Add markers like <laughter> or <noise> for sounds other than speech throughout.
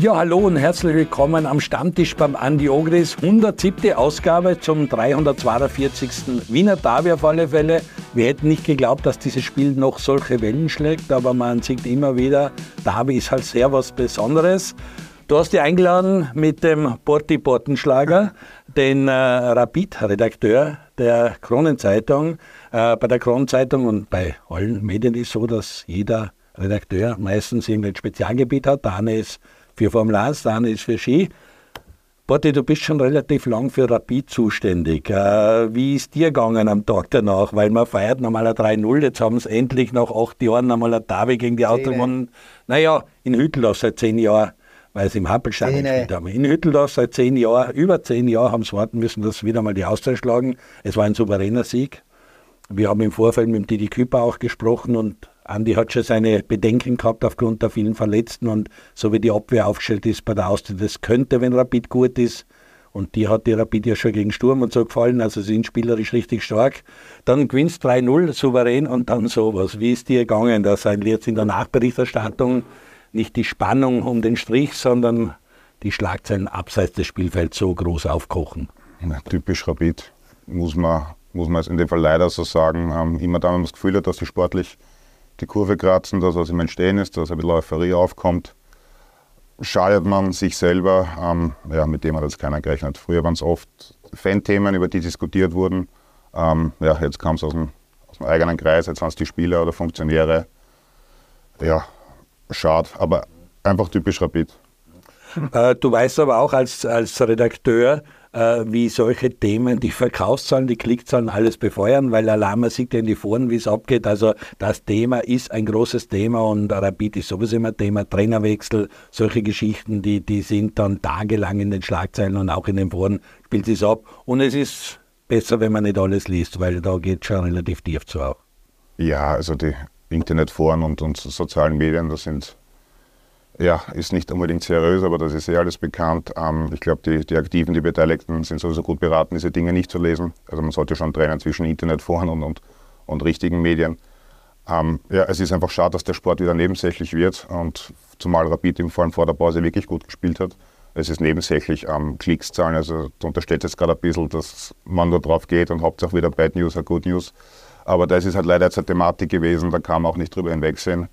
Ja, hallo und herzlich willkommen am Stammtisch beim Andi Ogris. 107. Ausgabe zum 342. Wiener Derby auf alle Fälle. Wir hätten nicht geglaubt, dass dieses Spiel noch solche Wellen schlägt, aber man sieht immer wieder, Derby ist halt sehr was Besonderes. Du hast dich eingeladen mit dem Porti Portenschlager, den äh, Rapid-Redakteur der Kronenzeitung. Äh, bei der Kronenzeitung und bei allen Medien ist es so, dass jeder Redakteur meistens irgendein Spezialgebiet hat. Eine ist für Formel 1, der eine ist für Ski. Botti, du bist schon relativ lang für Rapid zuständig. Äh, wie ist dir gegangen am Tag danach? Weil man feiert nochmal ein 3-0, jetzt haben sie endlich nach acht Jahren nochmal ein Derby gegen die Auto gewonnen. Naja, in Hütteldorf seit zehn Jahren, weil sie im Happelstadion gespielt haben. In Hütteldorf seit zehn Jahren, über zehn Jahre haben sie warten müssen, dass wieder mal die Austria schlagen. Es war ein souveräner Sieg. Wir haben im Vorfeld mit dem Didi Küper auch gesprochen und Andi hat schon seine Bedenken gehabt aufgrund der vielen Verletzten und so wie die Abwehr aufgestellt ist bei der Austria, das könnte, wenn Rapid gut ist. Und die hat die Rapid ja schon gegen Sturm und so gefallen, also sind spielerisch richtig stark. Dann gewinnst 3-0 souverän und dann sowas. Wie ist dir gegangen? Da sind jetzt in der Nachberichterstattung nicht die Spannung um den Strich, sondern die Schlagzeilen abseits des Spielfelds so groß aufkochen. Ja, typisch Rapid, muss man, muss man in dem Fall leider so sagen. Immer dann, wenn man das Gefühl dass die sportlich die Kurve kratzen, dass was im Entstehen ist, dass ein bisschen Euphorie aufkommt. Schadet man sich selber, ähm, ja, mit dem hat jetzt keiner gerechnet. Früher waren es oft Fan-Themen, über die diskutiert wurden. Ähm, ja, jetzt kam es aus dem, aus dem eigenen Kreis, jetzt waren es die Spieler oder Funktionäre. Ja, schade, aber einfach typisch Rapid. Äh, du weißt aber auch als, als Redakteur, äh, wie solche Themen die Verkaufszahlen, die Klickzahlen alles befeuern, weil Alama sieht ja in die Foren, wie es abgeht. Also das Thema ist ein großes Thema und Rapid ist sowieso immer Thema. Trainerwechsel, solche Geschichten, die, die sind dann tagelang in den Schlagzeilen und auch in den Foren spielt es ab. Und es ist besser, wenn man nicht alles liest, weil da geht schon relativ tief zu auch. Ja, also die Internetforen und, und sozialen Medien, das sind ja, ist nicht unbedingt seriös, aber das ist ja alles bekannt. Ähm, ich glaube, die, die Aktiven, die Beteiligten sind sowieso gut beraten, diese Dinge nicht zu lesen. Also man sollte schon trennen zwischen Internetforen und, und, und richtigen Medien. Ähm, ja, es ist einfach schade, dass der Sport wieder nebensächlich wird und zumal Rapid im allem vor der Pause wirklich gut gespielt hat. Es ist nebensächlich am ähm, Klickszahlen, also da unterstellt es gerade ein bisschen, dass man nur drauf geht und hauptsächlich wieder Bad News oder Good News. Aber das ist halt leider jetzt eine Thematik gewesen, da kann man auch nicht drüber hinwegsehen.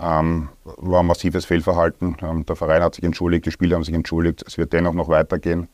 Ähm, war ein massives Fehlverhalten. Ähm, der Verein hat sich entschuldigt, die Spieler haben sich entschuldigt. Es wird dennoch noch weitergehen.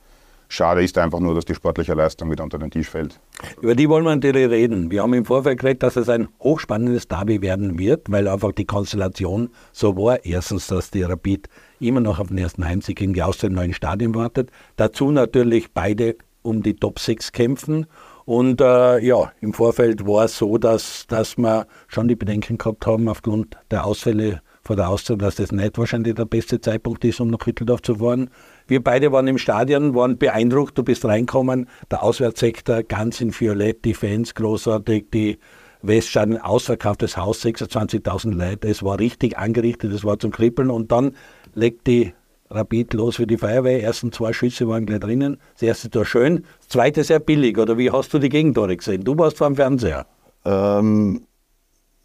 Schade ist einfach nur, dass die sportliche Leistung wieder unter den Tisch fällt. Über die wollen wir natürlich reden. Wir haben im Vorfeld geredet, dass es ein hochspannendes Derby werden wird, weil einfach die Konstellation so war. Erstens, dass die Rapid immer noch auf den ersten Heimsieg die Austria im neuen Stadion wartet. Dazu natürlich beide um die Top 6 kämpfen und äh, ja, im Vorfeld war es so, dass, dass wir schon die Bedenken gehabt haben, aufgrund der Ausfälle vor der Austria, dass das nicht wahrscheinlich der beste Zeitpunkt ist, um nach Hütteldorf zu fahren. Wir beide waren im Stadion, waren beeindruckt, du bist reinkommen, der Auswärtssektor ganz in Violett, die Fans großartig, die Weststadion ausverkauftes Haus, 26.000 Leute, es war richtig angerichtet, es war zum Kribbeln. Und dann legt die Rapid los für die Feuerwehr. Ersten zwei Schüsse waren gleich drinnen. Das erste Tor schön, das zweite sehr billig. Oder wie hast du die Gegentore gesehen? Du warst vor dem Fernseher. Ähm,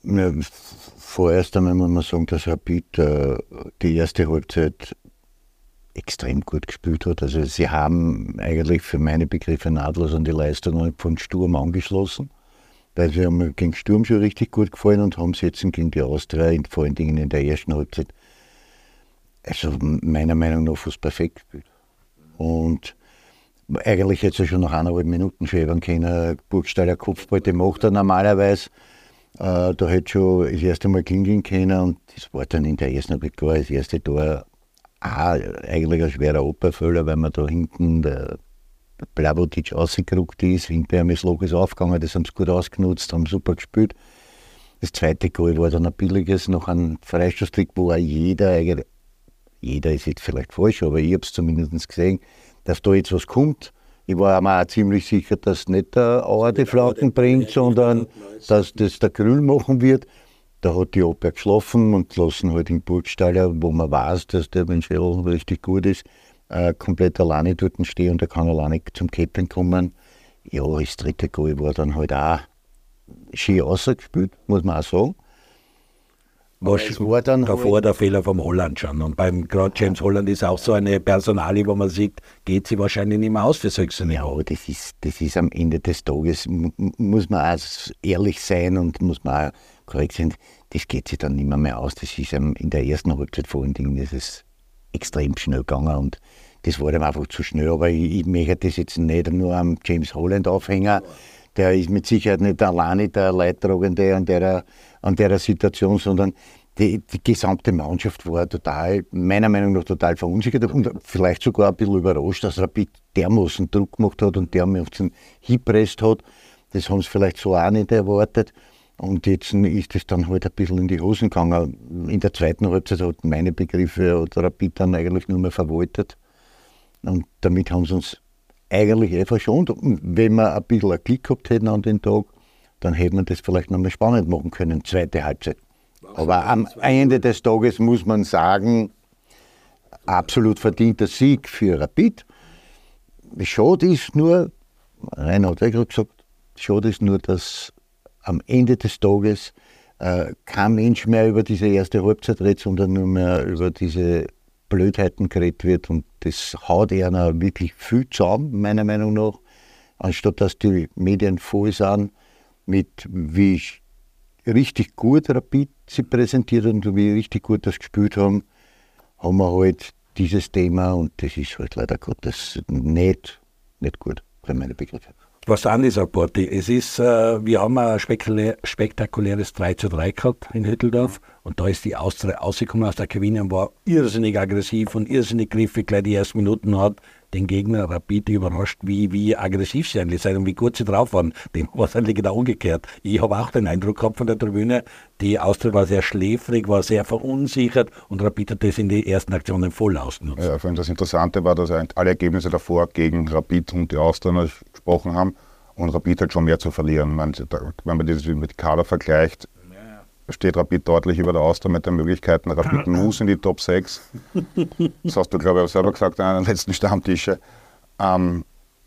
ja, vorerst einmal muss man sagen, dass Rapid äh, die erste Halbzeit extrem gut gespielt hat. Also sie haben eigentlich für meine Begriffe nahtlos an die Leistungen von Sturm angeschlossen. Weil sie haben gegen Sturm schon richtig gut gefallen und haben sie jetzt gegen die Austria, vor allen Dingen in der ersten Halbzeit, also meiner Meinung nach fast perfekt gespielt. Und eigentlich hätte er schon nach eineinhalb Minuten schwebern können. Burgstaller Kopfball, den macht er normalerweise. Äh, da hätte schon das erste Mal klingeln können und das war dann in der ersten Halbzeit klar, das erste Tor auch eigentlich ein schwerer Opferfehler, weil man da hinten der, der Blavotic rausgerückt ist, hinterher ist Logos aufgegangen, das haben sie gut ausgenutzt, haben super gespielt. Das zweite Goal war dann ein billiges, noch ein Freistoßtrick, wo auch jeder eigentlich jeder ist jetzt vielleicht falsch, aber ich habe es zumindest gesehen, dass da jetzt was kommt. Ich war mir auch ziemlich sicher, dass nicht der Auer die Flanken bringt, sondern dass das der Grün machen wird. Da hat die Abwehr geschlafen und lassen halt den Burgstaller, wo man weiß, dass der Mensch richtig gut ist, äh, komplett alleine dort stehen und er kann alleine zum Ketten kommen. Ja, das dritte Goal war dann halt auch schön ausgespielt, muss man auch sagen. Was war dann davor halt der Fehler vom Holland schon. Und beim gerade James Holland ist auch so eine Personalie, wo man sieht, geht sie wahrscheinlich nicht mehr aus für solche Ja, das ist, das ist am Ende des Tages, muss man auch ehrlich sein und muss man auch korrekt sein, das geht sich dann nicht mehr, mehr aus. Das ist in der ersten Halbzeit vor allen Dingen das ist extrem schnell gegangen und das war dann einfach zu schnell. Aber ich, ich möchte das jetzt nicht nur am James Holland aufhängen. Der ist mit Sicherheit nicht alleine der Leidtragende an der, an der Situation, sondern die, die, gesamte Mannschaft war total, meiner Meinung nach total verunsichert und vielleicht sogar ein bisschen überrascht, dass Rapid dermaßen Druck gemacht hat und dermaßen hinpresst hat. Das haben sie vielleicht so auch nicht erwartet. Und jetzt ist es dann halt ein bisschen in die Hosen gegangen. In der zweiten Halbzeit hat meine Begriffe oder Rapid dann eigentlich nur mehr verwaltet. Und damit haben sie uns eigentlich eh verschont. Und wenn wir ein bisschen einen Klick gehabt hätten an den Tag, dann hätten wir das vielleicht noch mal spannend machen können, zweite Halbzeit. Aber am Ende des Tages muss man sagen, absolut verdienter Sieg für Rapid. Schade ist nur, Rainer hat ja gerade gesagt, schade ist nur, dass am Ende des Tages äh, kein Mensch mehr über diese erste Halbzeit redet, sondern nur mehr über diese Blödheiten geredet wird. Und das haut einer wirklich viel zusammen, meiner Meinung nach. Anstatt dass die Medien voll sind mit, wie richtig gut Rapid sie präsentiert und wie richtig gut das gespielt haben, haben wir halt dieses Thema und das ist halt leider Gottes nicht, nicht gut für meine Begriffe. Was an ist, Porti, es ist, äh, wir haben ein spektakuläres 3 zu 3 gehabt in Hütteldorf und da ist die Austria ausgekommen aus der Kabine und war irrsinnig aggressiv und irrsinnig griffig, gleich die ersten Minuten hat den Gegner rapid überrascht, wie, wie aggressiv sie eigentlich sind und wie gut sie drauf waren. Dem war es eigentlich genau umgekehrt. Ich habe auch den Eindruck gehabt von der Tribüne, die Austria war sehr schläfrig, war sehr verunsichert und Rapid hat das in den ersten Aktionen voll ausgenutzt. Ja, vor allem das Interessante war, dass alle Ergebnisse davor gegen Rapid und die Austria gesprochen haben und Rapid hat schon mehr zu verlieren. Wenn man das mit Kader vergleicht, steht Rapid deutlich über der Austria mit den Möglichkeiten. Rapid <laughs> muss in die Top 6. Das hast du, glaube ich, auch selber gesagt an den letzten Stammtische. Ähm,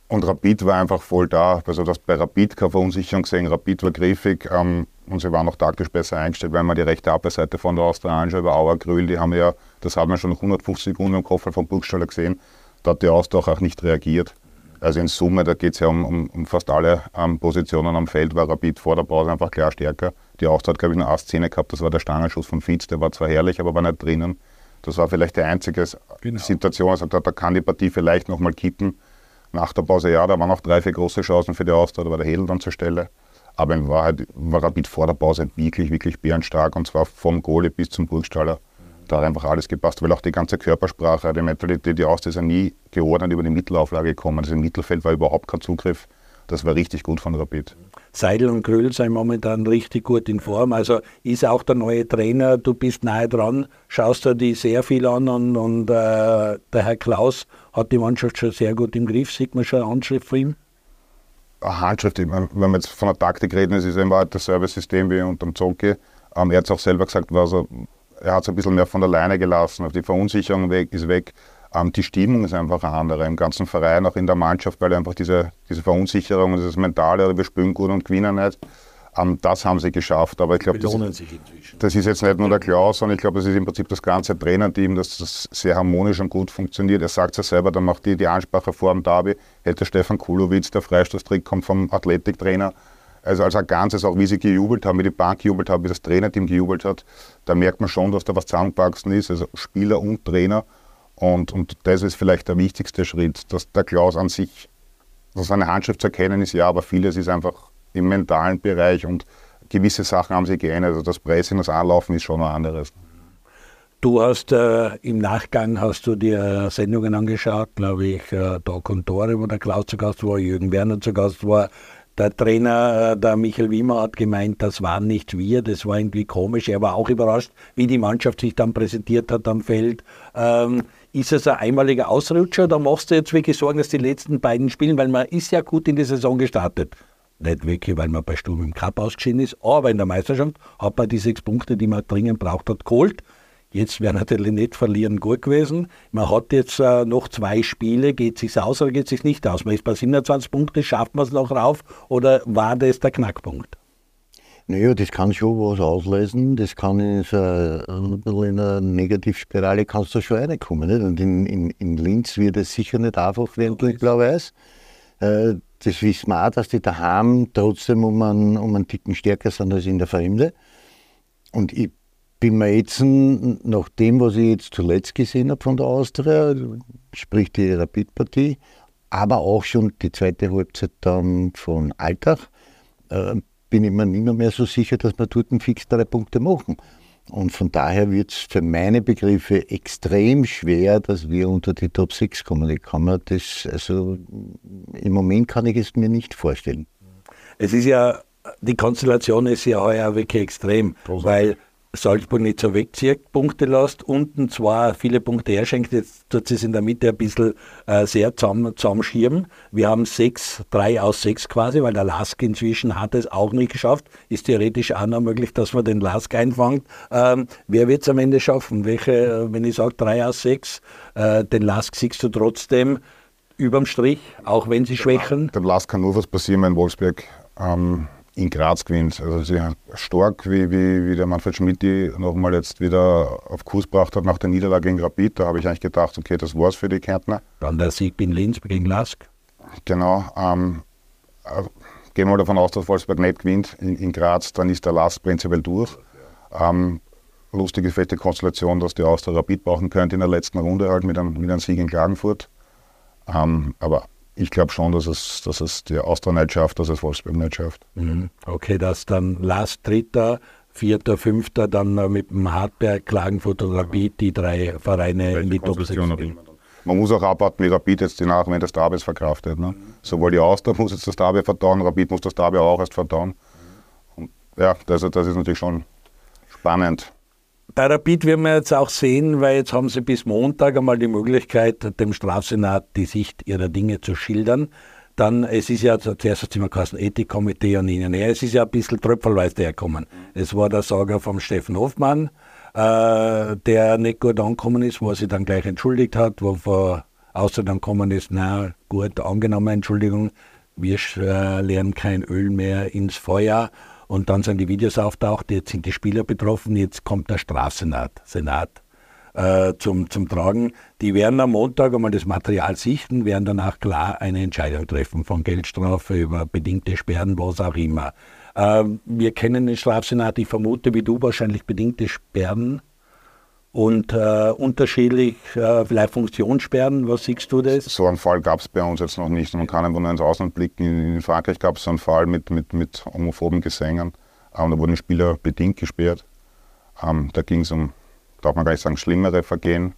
und Rapid war einfach voll da. Also das bei Rapid keine Verunsicherung gesehen. Rapid war griffig ähm, und sie waren auch taktisch besser eingestellt, wenn man die rechte Abwehrseite von der Austria anschaut, über Auer, Grül, die haben ja, das hat man schon 150 Sekunden im Koffer von Burgstaller gesehen, da hat die Austria auch nicht reagiert. Also in Summe, da geht es ja um, um, um, fast alle ähm, Positionen am Feld, war Rapid vor der Pause einfach klar stärker. Die Austria hat, glaube ich, eine A-Szene gehabt, das war der Stangenschuss von Fitz, der war zwar herrlich, aber war nicht drinnen. Das war vielleicht die einzige genau. Situation, also da, da kann die Partie vielleicht nochmal kippen. Nach der Pause, ja, da waren auch drei, vier große Chancen für die Austria, da war der Hedel dann zur Stelle. Aber in Wahrheit war Rapid vor der Pause wirklich, wirklich bärenstark und zwar vom Goalie bis zum Burgstaller da hat einfach alles gepasst, weil auch die ganze Körpersprache, die Mentalität, die aus ist ja nie geordnet über die Mittelauflage gekommen. Also im Mittelfeld war überhaupt kein Zugriff. Das war richtig gut von Rapid. Seidel und Kröll sind momentan richtig gut in Form. Also ist auch der neue Trainer, du bist nahe dran, schaust dir die sehr viel an und, und äh, der Herr Klaus hat die Mannschaft schon sehr gut im Griff. Sieht man schon eine Handschrift von ihm? Eine Handschrift, wenn wir jetzt von der Taktik reden, es ist immer dasselbe System wie unter dem Zonke. Ähm, er hat es auch selber gesagt, was er er hat es ein bisschen mehr von der Leine gelassen. Die Verunsicherung weg, ist weg. Ähm, die Stimmung ist einfach eine andere im ganzen Verein, auch in der Mannschaft, weil einfach diese, diese Verunsicherung, dieses Mentale, wir spielen gut und gewinnen nicht, ähm, das haben sie geschafft. Aber ich glaube, das, das, ist jetzt nicht nur der Klaus, sondern ich glaube, das ist im Prinzip das ganze Trainerteam, das, das sehr harmonisch und gut funktioniert. Er sagt es ja selber, dann macht die, die Ansprache vor dem Derby, hätte Stefan Kulowitz, der Freistoßtrick kommt vom Athletiktrainer, also als ein Ganzes, auch wie sie gejubelt haben, wie die Bank gejubelt hat, wie das Trainerteam gejubelt hat, da merkt man schon, dass da was zusammengewachsen ist, also Spieler und Trainer. Und, und das ist vielleicht der wichtigste Schritt, dass der Klaus an sich, dass seine Handschrift zu erkennen ist, ja, aber vieles ist einfach im mentalen Bereich und gewisse Sachen haben sich geändert. Also das Pressing, das Anlaufen ist schon ein anderes. Du hast äh, im Nachgang hast du dir Sendungen angeschaut, glaube ich, äh, Talk und Tore, wo der Klaus zu Gast war, Jürgen Werner zu Gast war. Der Trainer, äh, der Michael Wiemer, hat gemeint, das waren nicht wir, das war irgendwie komisch. Er war auch überrascht, wie die Mannschaft sich dann präsentiert hat am Feld. Ähm, ist es ein einmaliger Ausrutscher oder machst du jetzt wirklich Sorgen, dass die letzten beiden spielen, weil man ist ja gut in die Saison gestartet? Nicht wirklich, weil man bei Sturm im Cup ausgeschieden ist, aber in der Meisterschaft hat man die sechs Punkte, die man dringend braucht hat, geholt. Jetzt wäre natürlich nicht verlieren gut gewesen. Man hat jetzt äh, noch zwei Spiele. Geht es sich aus oder geht es sich nicht aus? Man ist bei 27 Punkten, schafft man es noch rauf oder war das der Knackpunkt? Naja, das kann schon was auslösen. Das kann in, so in eine Negativspirale kannst du schon reinkommen. Nicht? Und in, in, in Linz wird es sicher nicht einfach werden gegen Blau-Weiß. Äh, das wissen wir auch, dass die daheim trotzdem um einen, um einen Ticken stärker sind als in der Fremde. Und ich bin mir jetzt, nach dem, was ich jetzt zuletzt gesehen habe von der Austria, sprich die Rapid-Partie, aber auch schon die zweite Halbzeit dann von Alltag, äh, bin ich mir nicht mehr, so sicher, dass wir dort fix drei Punkte machen. Und von daher wird es für meine Begriffe extrem schwer, dass wir unter die Top 6 kommen. Ich kann mir das, also im Moment kann ich es mir nicht vorstellen. Es ist ja, die Konstellation ist ja heuer wirklich extrem, Prost. weil Salzburg nicht so wegzieht, Punkte lässt, unten zwar viele Punkte herschenkt, jetzt tut es in der Mitte ein bisschen äh, sehr zusammen, zusammenschirmen. Wir haben sechs, drei aus sechs quasi, weil der Lask inzwischen hat es auch nicht geschafft. Ist theoretisch auch noch möglich, dass man den Lask einfangt. Ähm, wer wird es am Ende schaffen? Welche, äh, wenn ich sage drei aus sechs, äh, den Lask siehst du trotzdem überm Strich, auch wenn sie schwächen? Dem Lask kann nur was passieren, wenn Wolfsberg ähm in Graz gewinnt. Also sie stark, wie, wie, wie der Manfred Schmidt die nochmal jetzt wieder auf Kurs gebracht hat nach der Niederlage gegen Rapid. Da habe ich eigentlich gedacht, okay, das war's für die Kärntner. Dann der Sieg in Linz gegen Lask. Genau. Ähm, äh, gehen wir mal davon aus, dass Wolfsburg nicht gewinnt in, in Graz, dann ist der Lask prinzipiell durch. Ähm, lustige, fette Konstellation, dass die Austria Rapid brauchen könnte in der letzten Runde halt mit einem, mit einem Sieg in Klagenfurt. Ähm, aber ich glaube schon, dass es, dass es die Austria nicht schafft, dass es Wolfsburg nicht schafft. Mhm. Okay, dass dann Last Dritter, Vierter, Fünfter, dann mit dem Hartberg, Klagenfurt und Rapid die drei Vereine in die Top 6 Man muss auch abwarten, wie Rapid jetzt die Nachwehen des Derbys verkraftet. Ne? Sowohl die Austria muss jetzt das Derby verdauen, Rapid muss das Derby auch erst verdauen. Und ja, das, das ist natürlich schon spannend. Bei Rapid werden wir jetzt auch sehen, weil jetzt haben sie bis Montag einmal die Möglichkeit, dem Strafsenat die Sicht ihrer Dinge zu schildern. Dann, es ist ja zuerst hat immer geheißen Ethikkomitee und ihnen her. Es ist ja ein bisschen tröpfelweise hergekommen. Es war der Sager vom Steffen Hofmann, äh, der nicht gut angekommen ist, wo er sich dann gleich entschuldigt hat, wo vor außer dann gekommen ist, na gut, angenommen, Entschuldigung, wir äh, lernen kein Öl mehr ins Feuer. Und dann sind die Videos auftaucht, jetzt sind die Spieler betroffen, jetzt kommt der Strafsenat Senat, äh, zum, zum Tragen. Die werden am Montag einmal das Material sichten, werden danach klar eine Entscheidung treffen, von Geldstrafe über bedingte Sperren, was auch immer. Äh, wir kennen den Strafsenat, ich vermute wie du wahrscheinlich bedingte Sperren und äh, unterschiedlich äh, vielleicht Funktionssperren. Was siehst du das? So einen Fall gab es bei uns jetzt noch nicht. Man kann einfach nur ins Ausland blicken. In Frankreich gab es so einen Fall mit, mit, mit homophoben Gesängen. Ähm, da wurden Spieler bedingt gesperrt. Ähm, da ging es um, darf man gar nicht sagen, schlimmere Vergehen.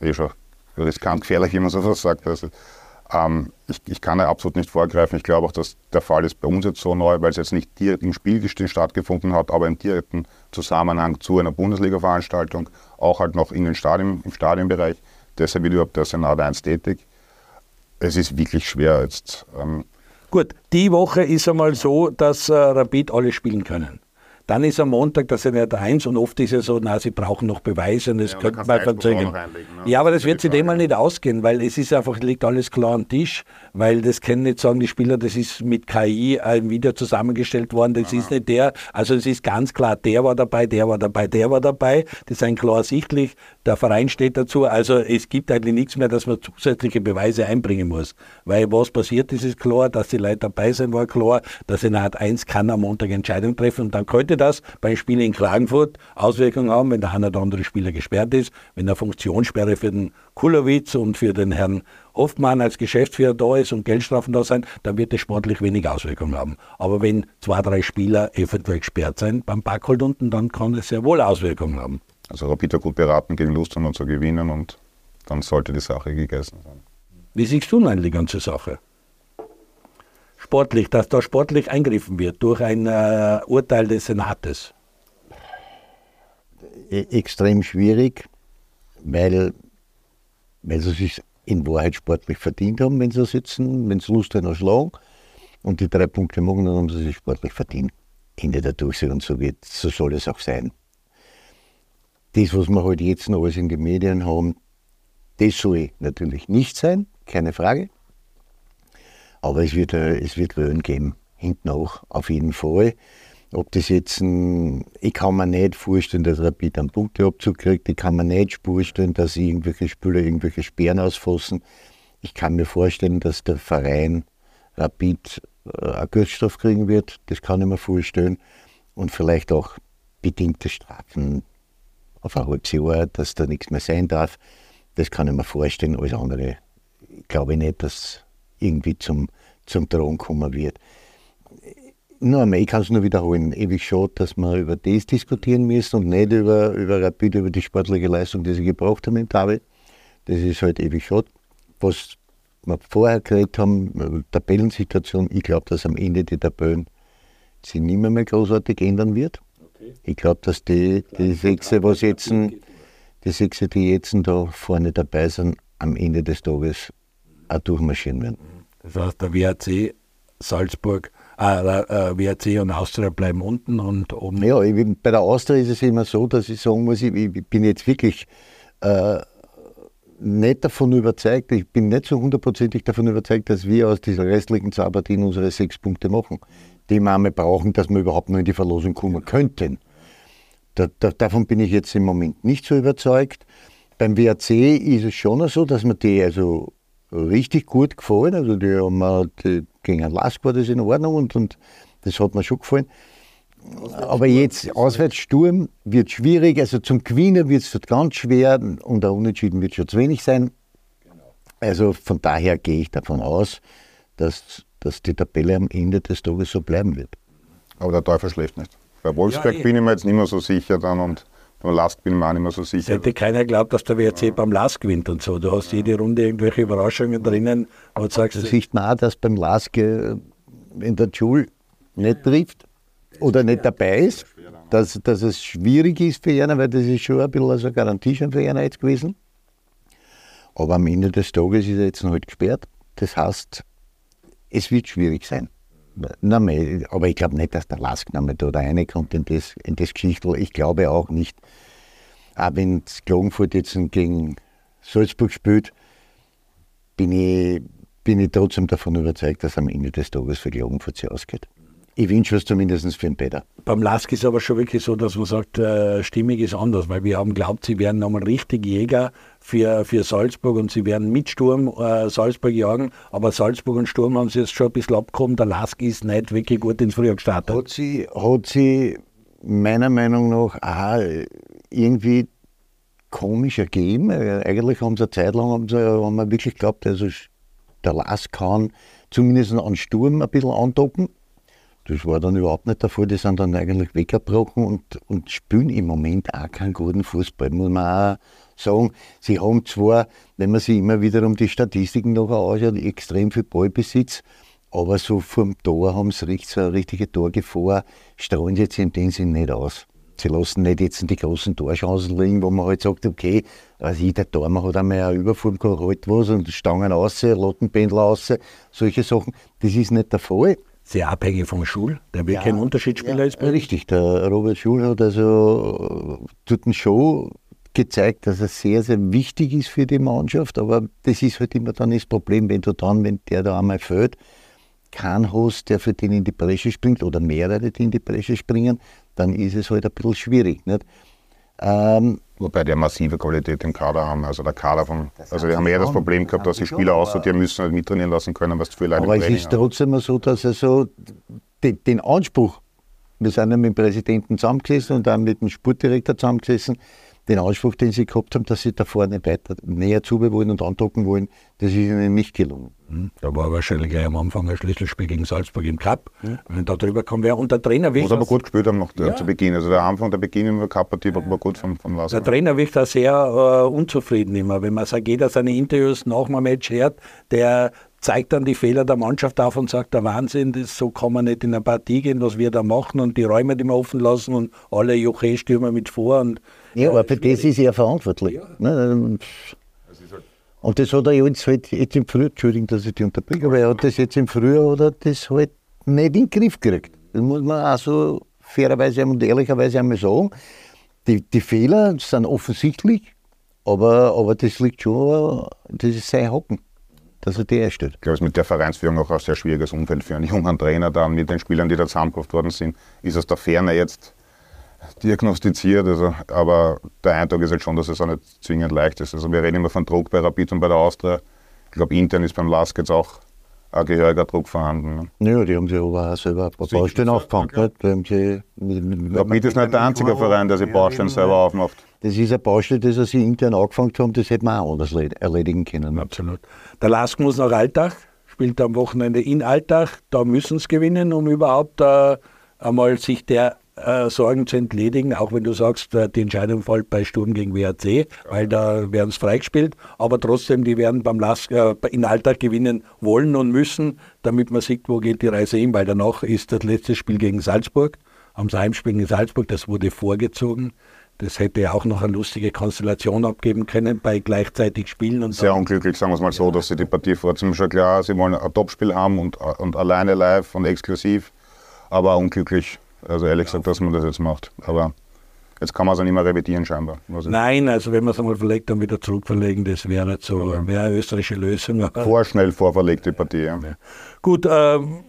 Eh schon riskant, gefährlich, wie man so sagt. Also, ähm, ich, ich, kann da absolut nicht vorgreifen. Ich glaube auch, dass der Fall ist bei uns jetzt so neu, weil es jetzt nicht direkt im Spielgestehen stattgefunden hat, aber im direkten Zusammenhang zu einer Bundesliga-Veranstaltung, auch halt noch in den Stadion, im Stadionbereich. Deshalb wird überhaupt der Senat 1 tätig. Es ist wirklich schwer jetzt. Ähm Gut, die Woche ist einmal so, dass äh, Rapid alle spielen können. Dann ist am Montag das Senat 1 und oft ist ja so, na, sie brauchen noch Beweise und das ja, könnte man verzögern. Ne? Ja, aber das wird sich dem mal nicht ausgehen, weil es ist einfach, liegt alles klar am Tisch, weil das können nicht sagen die Spieler, das ist mit KI ein Video zusammengestellt worden, das Aha. ist nicht der, also es ist ganz klar, der war dabei, der war dabei, der war dabei, das ist ein klar sichtlich, der Verein steht dazu, also es gibt eigentlich nichts mehr, dass man zusätzliche Beweise einbringen muss, weil was passiert ist, ist klar, dass die Leute dabei sind, war klar, der Senat 1 kann am Montag Entscheidung treffen und dann könnte das beim Spiel in Klagenfurt Auswirkungen haben, wenn der ein oder andere Spieler gesperrt ist, wenn eine Funktionssperre für den Kulowitz und für den Herrn Hoffmann als Geschäftsführer da ist und Geldstrafen da sind, dann wird das sportlich wenig Auswirkungen haben. Aber wenn zwei, drei Spieler eventuell gesperrt sind beim Backhold unten, dann kann es sehr wohl Auswirkungen haben. Also Rapid gut beraten, gegen Lustenau zu gewinnen und dann sollte die Sache gegessen sein. Wie siehst du denn die ganze Sache? Sportlich, dass da sportlich eingriffen wird durch ein äh, Urteil des Senates? E extrem schwierig, weil, weil sie sich in Wahrheit sportlich verdient haben, wenn sie sitzen, wenn sie Lust haben, schlagen und die drei Punkte machen, dann haben sie sich sportlich verdient. Ende der Durchsicht und so, so soll es auch sein. Das, was wir halt jetzt noch alles in den Medien haben, das soll natürlich nicht sein, keine Frage. Aber es wird, äh, es wird Wellen geben, hinten auch, auf jeden Fall. Ob das jetzt, ein, ich kann mir nicht vorstellen, dass Rapid einen Punkteabzug kriegt, ich kann mir nicht vorstellen, dass irgendwelche Spieler irgendwelche Sperren ausfassen. Ich kann mir vorstellen, dass der Verein Rapid äh, eine Geldstrafe kriegen wird, das kann ich mir vorstellen. Und vielleicht auch bedingte Strafen auf ein halbes Jahr, dass da nichts mehr sein darf. Das kann ich mir vorstellen. Alles andere glaube ich nicht, dass irgendwie zum, zum Drohen kommen wird. Nur einmal, ich kann es nur wiederholen. Ewig schade, dass wir über das diskutieren müssen und nicht über, über Rapid, über die sportliche Leistung, die sie gebraucht haben im Tabe. Das ist halt ewig schade. Was wir vorher geredet haben, Tabellensituation, ich glaube, dass am Ende die Tabellen sich nicht mehr, mehr großartig ändern wird. Okay. Ich glaube, dass die, die Sechse, was jetzt, die Sechse, die jetzt da vorne dabei sind, am Ende des Tages auch durchmarschieren werden. Das heißt, der WRC Salzburg, äh, äh, WRC und Austria bleiben unten und oben. Ja, ich, bei der Austria ist es immer so, dass ich sagen muss, ich, ich bin jetzt wirklich äh, nicht davon überzeugt, ich bin nicht so hundertprozentig davon überzeugt, dass wir aus dieser restlichen Partien unsere sechs Punkte machen, die wir einmal brauchen, dass wir überhaupt nur in die Verlosung kommen könnten. Da, da, davon bin ich jetzt im Moment nicht so überzeugt. Beim WRC ist es schon so, dass mir die also richtig gut gefallen. Also die haben mir, die, gegen einen Lask war das in Ordnung und, und das hat mir schon gefallen. Aber jetzt Auswärtssturm wird schwierig, also zum Gewinnen wird es ganz schwer und der Unentschieden wird schon zu wenig sein. Also von daher gehe ich davon aus, dass, dass die Tabelle am Ende des Tages so bleiben wird. Aber der Teufel schläft nicht. Bei Wolfsberg ja, bin ich mir jetzt nicht mehr so sicher dann und beim Last bin ich mir auch nicht mehr so sicher. Es hätte keiner geglaubt, dass der WRC ja. beim Last gewinnt und so. Du hast jede Runde irgendwelche Überraschungen drinnen. du sagst, das sieht man auch, dass beim Last in der Schule nicht trifft oder nicht dabei ist, dass, dass es schwierig ist für ihn, weil das ist schon ein bisschen also Garantie schon für ihn jetzt gewesen. Aber am Ende des Tages ist er jetzt noch halt gesperrt. Das heißt, es wird schwierig sein. Nein, aber ich glaube nicht, dass der Lask da reinkommt in das, in das Geschichtel. Ich glaube auch nicht, auch wenn Klagenfurt jetzt gegen Salzburg spielt, bin ich, bin ich trotzdem davon überzeugt, dass am Ende des Tages für Klagenfurt sie ausgeht. Ich wünsche es zumindest für den Peter. Beim Lask ist aber schon wirklich so, dass man sagt, äh, stimmig ist anders, weil wir haben glaubt, sie werden nochmal richtig Jäger für, für Salzburg und sie werden mit Sturm äh, Salzburg jagen, aber Salzburg und Sturm haben sie jetzt schon ein bisschen abgehoben. Der Lask ist nicht wirklich gut ins Frühjahr gestartet. Hat sie, hat sie meiner Meinung nach auch irgendwie komisch ergeben. Eigentlich haben sie eine Zeit lang haben sie, haben wir wirklich geglaubt, also der Lask kann zumindest an Sturm ein bisschen andocken. Das war dann überhaupt nicht der Fall. Die sind dann eigentlich weggebrochen und, und spielen im Moment auch keinen guten Fußball. Muss man auch sagen, sie haben zwar, wenn man sich immer wieder um die Statistiken noch anschaut, extrem viel Ballbesitz, aber so vom Tor haben sie richtig, so eine richtige Torgefahr, strahlen sie jetzt in dem Sinn nicht aus. Sie lassen nicht jetzt die großen Torchancen liegen, wo man halt sagt, okay, also jeder Tormann hat einmal eine Überform gehabt, halt was und Stangen raus, Lottenpendler raus, solche Sachen. Das ist nicht der Fall sehr abhängig vom Schul, der wirklich ja, ein Unterschiedsspieler ja, ist. Richtig, der Robert Schul hat also dort schon gezeigt, dass er sehr, sehr wichtig ist für die Mannschaft, aber das ist halt immer dann das Problem, wenn du dann, wenn der da einmal fällt, keinen hast, der für den in die Bresche springt oder mehrere, die in die Bresche springen, dann ist es halt ein bisschen schwierig. Nicht? Ähm, Wobei die eine massive Qualität im Kader haben. Also der Kader von, also wir haben eher das Problem gehabt, dass die Spieler aussortieren müssen und mittrainieren lassen können, was zu viel Aber es ist trotzdem so, dass er so den, den Anspruch, wir sind ja mit dem Präsidenten zusammengesessen und dann mit dem Sportdirektor zusammengesessen, den Anspruch, den sie gehabt haben, dass sie da vorne weiter näher zu wollen und andocken wollen, das ist ihnen nicht gelungen. Hm, da war wahrscheinlich gleich am Anfang ein Schlüsselspiel gegen Salzburg im Cup. Ja. Wenn da drüber kommen wäre. Und der Trainer Muss aber gut gespielt haben noch ja. zu Beginn. Also der Anfang, der Beginn in der Cup-Partie war, war gut von, von Lars. Der Trainer wirkt da sehr uh, unzufrieden immer. Wenn man sagt, jeder seine Interviews nach dem Match hört, der zeigt dann die Fehler der Mannschaft auf und sagt, der Wahnsinn, das, so kann man nicht in eine Partie gehen, was wir da machen und die Räume, die wir offen lassen und alle Joche-Stürmer mit vor. Und, ja, aber für das ist er verantwortlich. Ja. Ne? Und das hat er jetzt halt jetzt im Frühjahr, Entschuldigung, dass ich die unterbringe, aber er hat das jetzt im Frühjahr oder das halt nicht in den Griff gekriegt. Das muss man auch so fairerweise und ehrlicherweise einmal sagen. Die, die Fehler sind offensichtlich, aber, aber das liegt schon, das ist sein Hocken. dass er die einstellt. Ich glaube, es ist mit der Vereinsführung auch ein sehr schwieriges Umfeld für einen jungen Trainer dann mit den Spielern, die da zusammengebracht worden sind. Ist aus der Ferne jetzt diagnostiziert, also, aber der Eindruck ist halt schon, dass es auch nicht zwingend leicht ist. Also wir reden immer von Druck bei Rapid und bei der Austria. Ich glaube, intern ist beim LASK jetzt auch ein gehöriger Druck vorhanden. Ne? Ja, die haben sich aber auch selber ein paar Baustellen aufgefangen. Okay. Haben sie, Rapid ist nicht der einzige Verein, der sich Baustellen selber aufmacht. Das ist eine Baustelle, die sie intern angefangen haben, das hätte man auch anders erledigen können. Absolut. Der Lask muss nach Alltag, spielt am Wochenende in Alltag. Da müssen sie gewinnen, um überhaupt äh, einmal sich der äh, Sorgen zu entledigen, auch wenn du sagst, äh, die Entscheidung fällt bei Sturm gegen WRC, weil da werden es freigespielt, aber trotzdem, die werden beim Lask äh, in Alltag gewinnen wollen und müssen, damit man sieht, wo geht die Reise hin, weil danach ist das letzte Spiel gegen Salzburg, am Heimspiel gegen Salzburg, das wurde vorgezogen. Das hätte ja auch noch eine lustige Konstellation abgeben können bei gleichzeitig Spielen. Und Sehr unglücklich, sagen wir es mal so, dass sie die Partie vorziehen. Schon klar, sie wollen ein Topspiel haben und, und alleine live und exklusiv, aber unglücklich, also ehrlich gesagt, dass man das jetzt macht. Aber jetzt kann man es auch nicht mehr revidieren scheinbar. Nein, also wenn man es einmal verlegt, dann wieder zurückverlegen, das wäre nicht so, wäre eine österreichische Lösung. Vorschnell vorverlegte Partie, ja. Gut, ähm,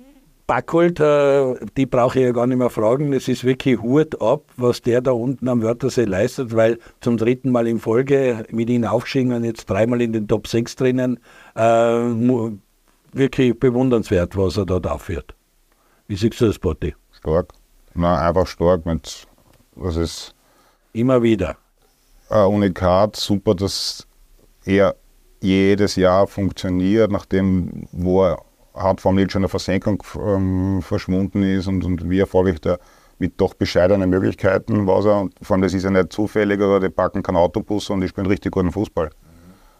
Backholt, äh, die brauche ich ja gar nicht mehr fragen. Es ist wirklich Hut ab, was der da unten am Wörthersee leistet, weil zum dritten Mal in Folge mit ihm aufgestiegen und jetzt dreimal in den Top 6 drinnen. Äh, wirklich bewundernswert, was er da aufführt. Wie siehst du das, Botti? Stark. Nein, einfach stark mit, was ist. Immer wieder. Ein Unikat, super, dass er jedes Jahr funktioniert, nachdem, wo er Hauptformel schon in der Versenkung ähm, verschwunden ist und, und wie erfolgreich der mit doch bescheidenen Möglichkeiten war er. Und vor allem, das ist ja nicht zufällig, oder die packen keinen Autobus und die spielen richtig guten Fußball.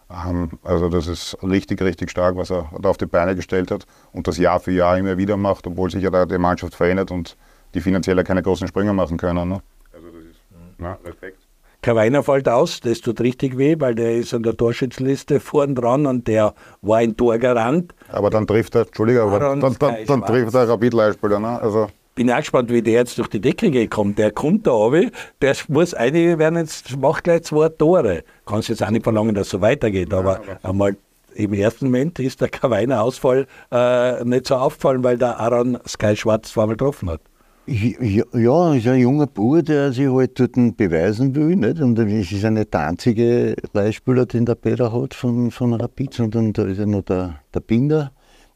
Mhm. also das ist richtig, richtig stark, was er da auf die Beine gestellt hat und das Jahr für Jahr immer wieder macht, obwohl sich ja da die Mannschaft verändert und die finanziell keine großen Sprünge machen können. Ne? Also das ist na, Respekt. Kavainer fällt aus, das tut richtig weh, weil der ist an der Torschützenliste vorn dran und der war ein Torgarant. Aber dann trifft er, Entschuldige, aber dann, dann, dann, dann trifft er Rapid-Leihspieler. Ne? Also bin auch gespannt, wie der jetzt durch die Decke gekommen. Der kommt da runter, der muss einige werden jetzt, macht gleich zwei Tore. Kannst jetzt auch nicht verlangen, dass es so weitergeht, aber, ja, aber einmal im ersten Moment ist der Kavainer Ausfall äh, nicht so aufgefallen, weil der Aaron Sky Schwarz zweimal getroffen hat. Ja, ist ein junger Bub, der sich halt dort beweisen will. Nicht? Und es ist der einzige Leihspieler, den der Peter hat von, von Rapid, sondern da ist ja noch der, der Binder,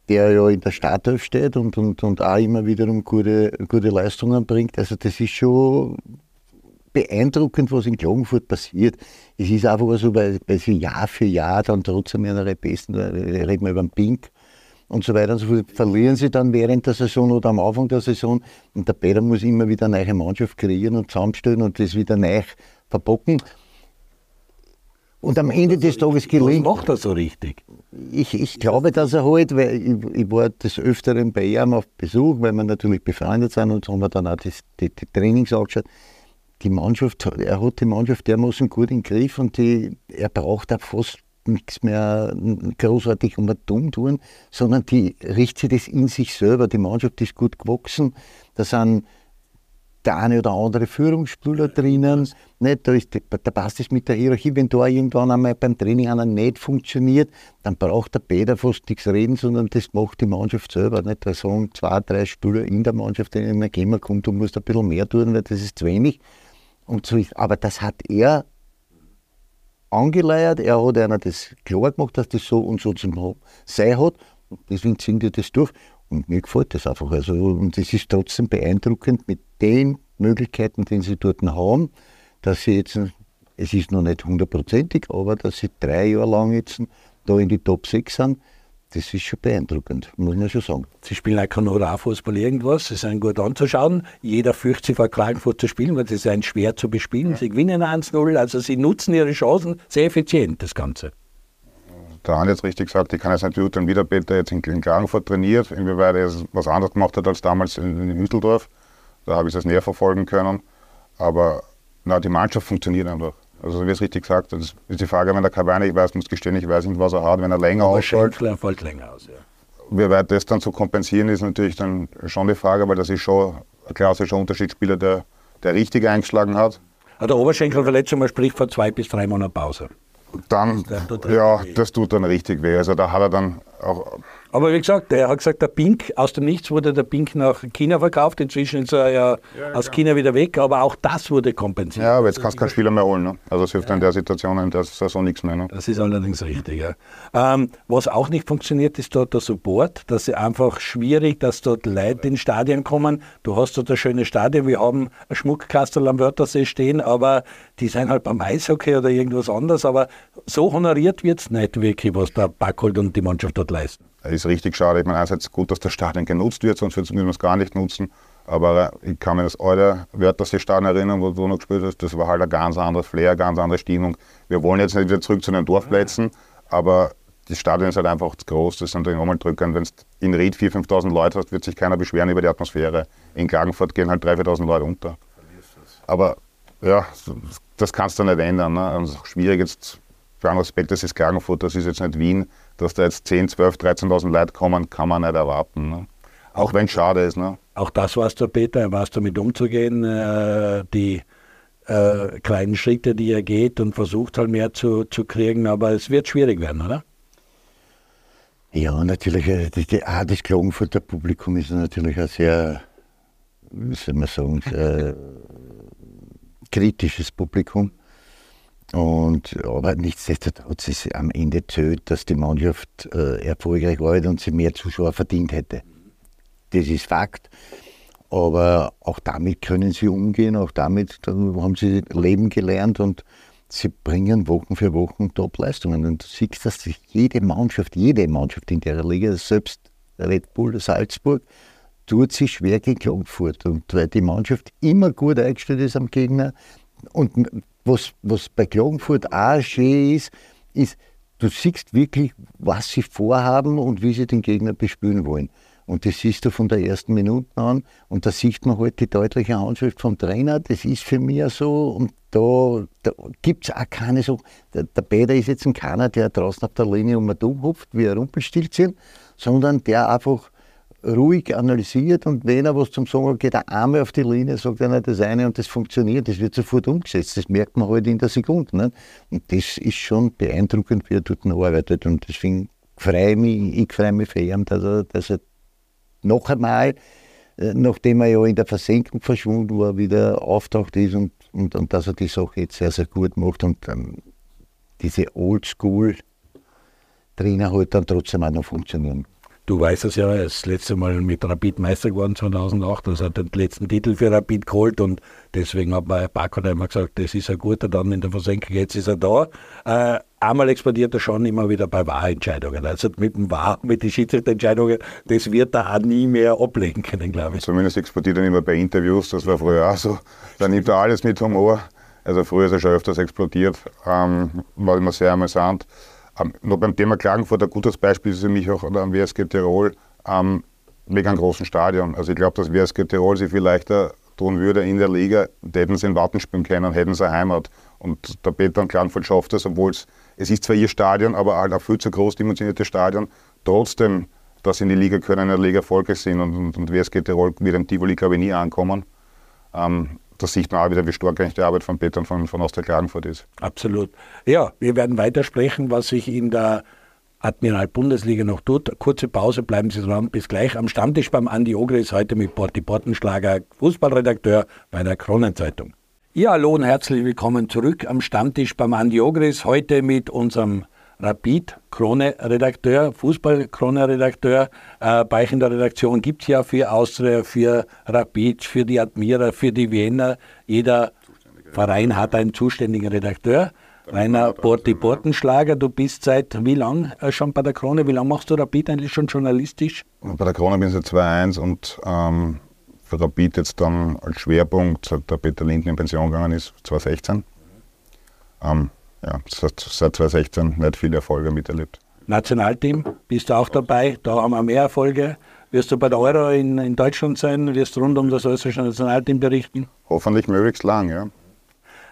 der ja in der Startelf steht und, und, und auch immer wiederum gute, gute Leistungen bringt. Also das ist schon beeindruckend, was in Klagenfurt passiert. Es ist einfach so, weil, weil sie Jahr für Jahr dann trotzdem einer der Besten, reden wir über den Pink, und so weiter und so fort, verlieren sie dann während der Saison oder am Anfang der Saison. Und der Peter muss immer wieder eine neue Mannschaft kreieren und zusammenstellen und das wieder neu verbocken. Und am Ende des Tages gelingt. Was macht er so richtig? Ich, ich glaube, dass er halt, weil ich, ich, war des Öfteren bei ihm auf Besuch, weil wir natürlich befreundet sind und haben wir dann auch das, die, die Trainings angeschaut. Die Mannschaft, er hat die Mannschaft dermaßen gut im Griff und die, er braucht auch fast nichts mehr großartig um dumm tun, sondern die richtet es in sich selber. Die Mannschaft ist gut gewachsen. Da sind der eine oder andere Führungsspieler drinnen. Nicht? Da, ist, da passt es mit der Hierarchie. Wenn da irgendwann einmal beim Training einer nicht funktioniert, dann braucht der Peter fast nichts reden, sondern das macht die Mannschaft selber. Nicht? Da sagen zwei, drei Spieler in der Mannschaft, denen gehen kommt, du musst ein bisschen mehr tun, weil das ist zu wenig. Und so ist, aber das hat er angeleiert, er hat einer das klar gemacht, dass das so und so zu sein hat. Deswegen ziehen die das durch. Und mir gefällt das einfach. Also, und es ist trotzdem beeindruckend mit den Möglichkeiten, die sie dort haben, dass sie jetzt, es ist noch nicht hundertprozentig, aber dass sie drei Jahre lang jetzt da in die Top 6 sind, das ist schon beeindruckend, muss man schon sagen. Sie spielen auch kein Honorarfußball irgendwas, sie sind gut anzuschauen. Jeder fürchtet sich vor Klagenfurt zu spielen, weil sie sind schwer zu bespielen. Ja. Sie gewinnen 1-0, also sie nutzen ihre Chancen sehr effizient, das Ganze. Der Hand jetzt richtig gesagt, ich kann jetzt nicht beurteilen, wie der Peter jetzt in Klagenfurt trainiert, inwieweit er was anderes gemacht hat als damals in, in Hütteldorf. Da habe ich das näher verfolgen können. Aber na, die Mannschaft funktioniert einfach. Also wie es richtig gesagt, das ist die Frage, wenn der Cavani, ich weiß, muss gestehen, ich weiß nicht, was er hat, wenn er länger ausschaut. Er fällt länger aus, ja. Wie weit das dann zu kompensieren ist, natürlich dann schon die Frage, weil das ist schon ein klassischer Unterschiedsspieler, der, der richtig eingeschlagen hat. Der Oberschenkelverletzung, man spricht von zwei bis drei Monaten Pause. dann, tut ja, weh. das tut dann richtig weh. Also da hat er dann auch, Aber wie gesagt, er hat gesagt, der Pink, aus dem Nichts wurde der Pink nach China verkauft. Inzwischen ist er ja, aus China wieder weg, aber auch das wurde kompensiert. ja, aber jetzt kannst du keinen Spieler mehr holen. Ne? Also es hilft in der Situation in der Saison nichts mehr. Ne? Das ist allerdings richtig. Ja. Ähm, was auch nicht funktioniert, ist dort der Support. Das ist einfach schwierig, dass dort Leute in Stadien kommen. Du hast dort ein schönes Stadion. Wir haben ein Schmuckkastel am Wörthersee stehen, aber die sind halt beim Eishockey oder irgendwas anderes. Aber so honoriert wird es nicht wirklich, was der Backhold und die Mannschaft dort leisten. Ist richtig schade. Ich meine, einerseits gut, dass das Stadion genutzt wird, sonst müssen wir es gar nicht nutzen. Aber äh, ich kann mich das alte Wörthersee-Stadion erinnern, wo du noch gespielt hast. Das war halt ein ganz anderes Flair, eine ganz andere Stimmung. Wir wollen jetzt nicht wieder zurück zu den Dorfplätzen, aber das Stadion ist halt einfach zu groß. Das sind nochmal drücken. Wenn du in Ried 4.000, 5.000 Leute hast, wird sich keiner beschweren über die Atmosphäre. In Klagenfurt gehen halt 3.000, 4.000 Leute unter. Aber ja, das kannst du nicht ändern. Ne? Ist auch schwierig jetzt für einen Aspekt, das ist Klagenfurt, das ist jetzt nicht Wien, dass da jetzt 10, 12, 13.000 Leute kommen, kann man nicht erwarten. Ne? Auch wenn es schade ist. Ne? Auch das warst du, Peter, er warst damit umzugehen, äh, die äh, kleinen Schritte, die er geht und versucht halt mehr zu, zu kriegen, aber es wird schwierig werden, oder? Ja, natürlich, äh, die, die, auch das Klagenfurter Publikum ist natürlich ein sehr, wie soll man sagen, sehr kritisches Publikum. Und, aber nichtsdestotrotz ist am Ende zählt, dass die Mannschaft äh, erfolgreich war und sie mehr Zuschauer verdient hätte. Das ist Fakt. Aber auch damit können sie umgehen, auch damit da haben sie leben gelernt und sie bringen Wochen für Wochen Top-Leistungen. Und du siehst, dass sich jede Mannschaft, jede Mannschaft in der Liga, selbst Red Bull Salzburg, tut sich schwer gegen Klagenfurt. Und weil die Mannschaft immer gut eingestellt ist am Gegner. Und was, was bei Klagenfurt auch schön ist, ist, du siehst wirklich, was sie vorhaben und wie sie den Gegner bespielen wollen. Und das siehst du von der ersten Minute an. Und da sieht man halt die deutliche Handschrift vom Trainer. Das ist für mich so. Und da, da gibt es auch keine so. Der, der Peter ist jetzt ein keiner, der draußen auf der Linie um und hupft, wie ein Rumpelstilzchen, sondern der einfach ruhig analysiert und wenn er was zum Sagen hat, geht er einmal auf die Linie, sagt einer das eine und das funktioniert, das wird sofort umgesetzt. Das merkt man halt in der Sekunde. Nicht? Und das ist schon beeindruckend, wie er dort arbeitet. Und deswegen freue ich mich, ich freue mich für ihn, dass er, dass er noch einmal, äh, nachdem er ja in der Versenkung verschwunden war, wieder auftaucht ist und, und, und dass er die Sache jetzt sehr, sehr gut macht und ähm, diese Oldschool-Trainer halt dann trotzdem auch noch funktionieren. Du weißt es ja, er ist das letzte Mal mit Rapid Meister geworden 2008, also hat den letzten Titel für Rapid geholt und deswegen hat man Paco immer gesagt, das ist ein guter dann in der Versenkung, jetzt ist er da. Äh, einmal explodiert er schon immer wieder bei Wahrentscheidungen. Also mit dem Wahr, mit den Schiedsrichterentscheidungen, das wird er auch nie mehr ablegen können, glaube ich. Zumindest explodiert er mehr bei Interviews, das war früher auch so. Da nimmt er alles mit Humor. Also früher ist er schon öfters explodiert, ähm, war immer sehr amüsant. Ähm, noch beim Thema Klagenfurt, ein gutes Beispiel ist für mich auch am WSG Tirol, ähm, wegen einem großen Stadion. Also ich glaube, dass WSG Tirol sich viel leichter tun würde in der Liga, hätten sie in Warten spielen können, hätten sie eine Heimat. Und der Peter und Klagenfurt schafft es, obwohl es, es ist zwar ihr Stadion, aber halt ein viel zu groß dimensioniertes Stadion, trotzdem, dass sie in die Liga können, in der Liga erfolgreich sind und, und, und WSG Tirol wird im Tivoli, glaube ich, nie ankommen. Ähm, da sieht man auch wieder, wie stark eigentlich die Arbeit von Peter und von, von Austria Klagenfurt ist. Absolut. Ja, wir werden weitersprechen, was sich in der Admiral-Bundesliga noch tut. Kurze Pause, bleiben Sie dran. Bis gleich am Stammtisch beim Andi Ogris, heute mit Porti Portenschlager, Fußballredakteur bei der Kronenzeitung. Ja, hallo und herzlich willkommen zurück am Stammtisch beim Andi Ogris, heute mit unserem Rapid-Krone-Redakteur, Fußball-Krone-Redakteur. Äh, bei euch in der Redaktion gibt es ja für Austria, für Rapid, für die Admira, für die Wiener. Jeder Verein hat einen zuständigen Redakteur. Rainer Porti Portenschlager, du bist seit wie lang äh, schon bei der Krone? Wie lange machst du Rapid eigentlich schon journalistisch? Bei der Krone bin ich seit 2-1 und ähm, für Rapid jetzt dann als Schwerpunkt, seit der Peter Linden in Pension gegangen ist, 2016. Ähm, ja, seit, seit 2016 nicht viele Erfolge miterlebt. Nationalteam, bist du auch dabei? Da haben wir mehr Erfolge. Wirst du bei der Euro in, in Deutschland sein? Wirst du rund um das österreichische Nationalteam berichten? Hoffentlich möglichst lang, ja.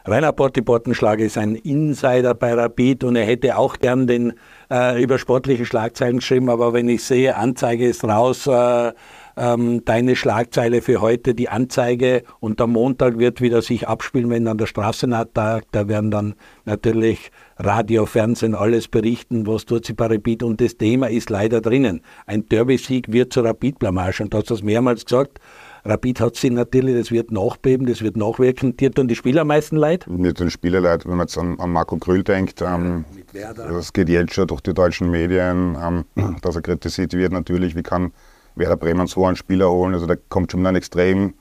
Rainer Porti Portenschlager ist ein Insider bei Rapid und er hätte auch gern den äh, über sportliche Schlagzeilen geschrieben, aber wenn ich sehe, Anzeige ist raus, äh, ähm, deine Schlagzeile für heute, die Anzeige und am Montag wird wieder sich abspielen, wenn dann der Straßenat tagt. Da werden dann natürlich Radio, Fernsehen, alles berichten, was tut sie bei Rapid. Und das Thema ist leider drinnen. Ein Derby-Sieg wird zur Rapid-Blamage. Und du hast das mehrmals gesagt. Rapid hat sie natürlich, das wird nachbeben, das wird nachwirken. Dir tun die Spieler am meisten leid? Mir tun Spieler leid, wenn man jetzt an, an Marco Krüll denkt. Ähm, das geht jetzt schon durch die deutschen Medien, ähm, <clears throat> dass er kritisiert wird natürlich. Wie kann Werder Bremen so einen Spieler holen? Also da kommt schon einen extrem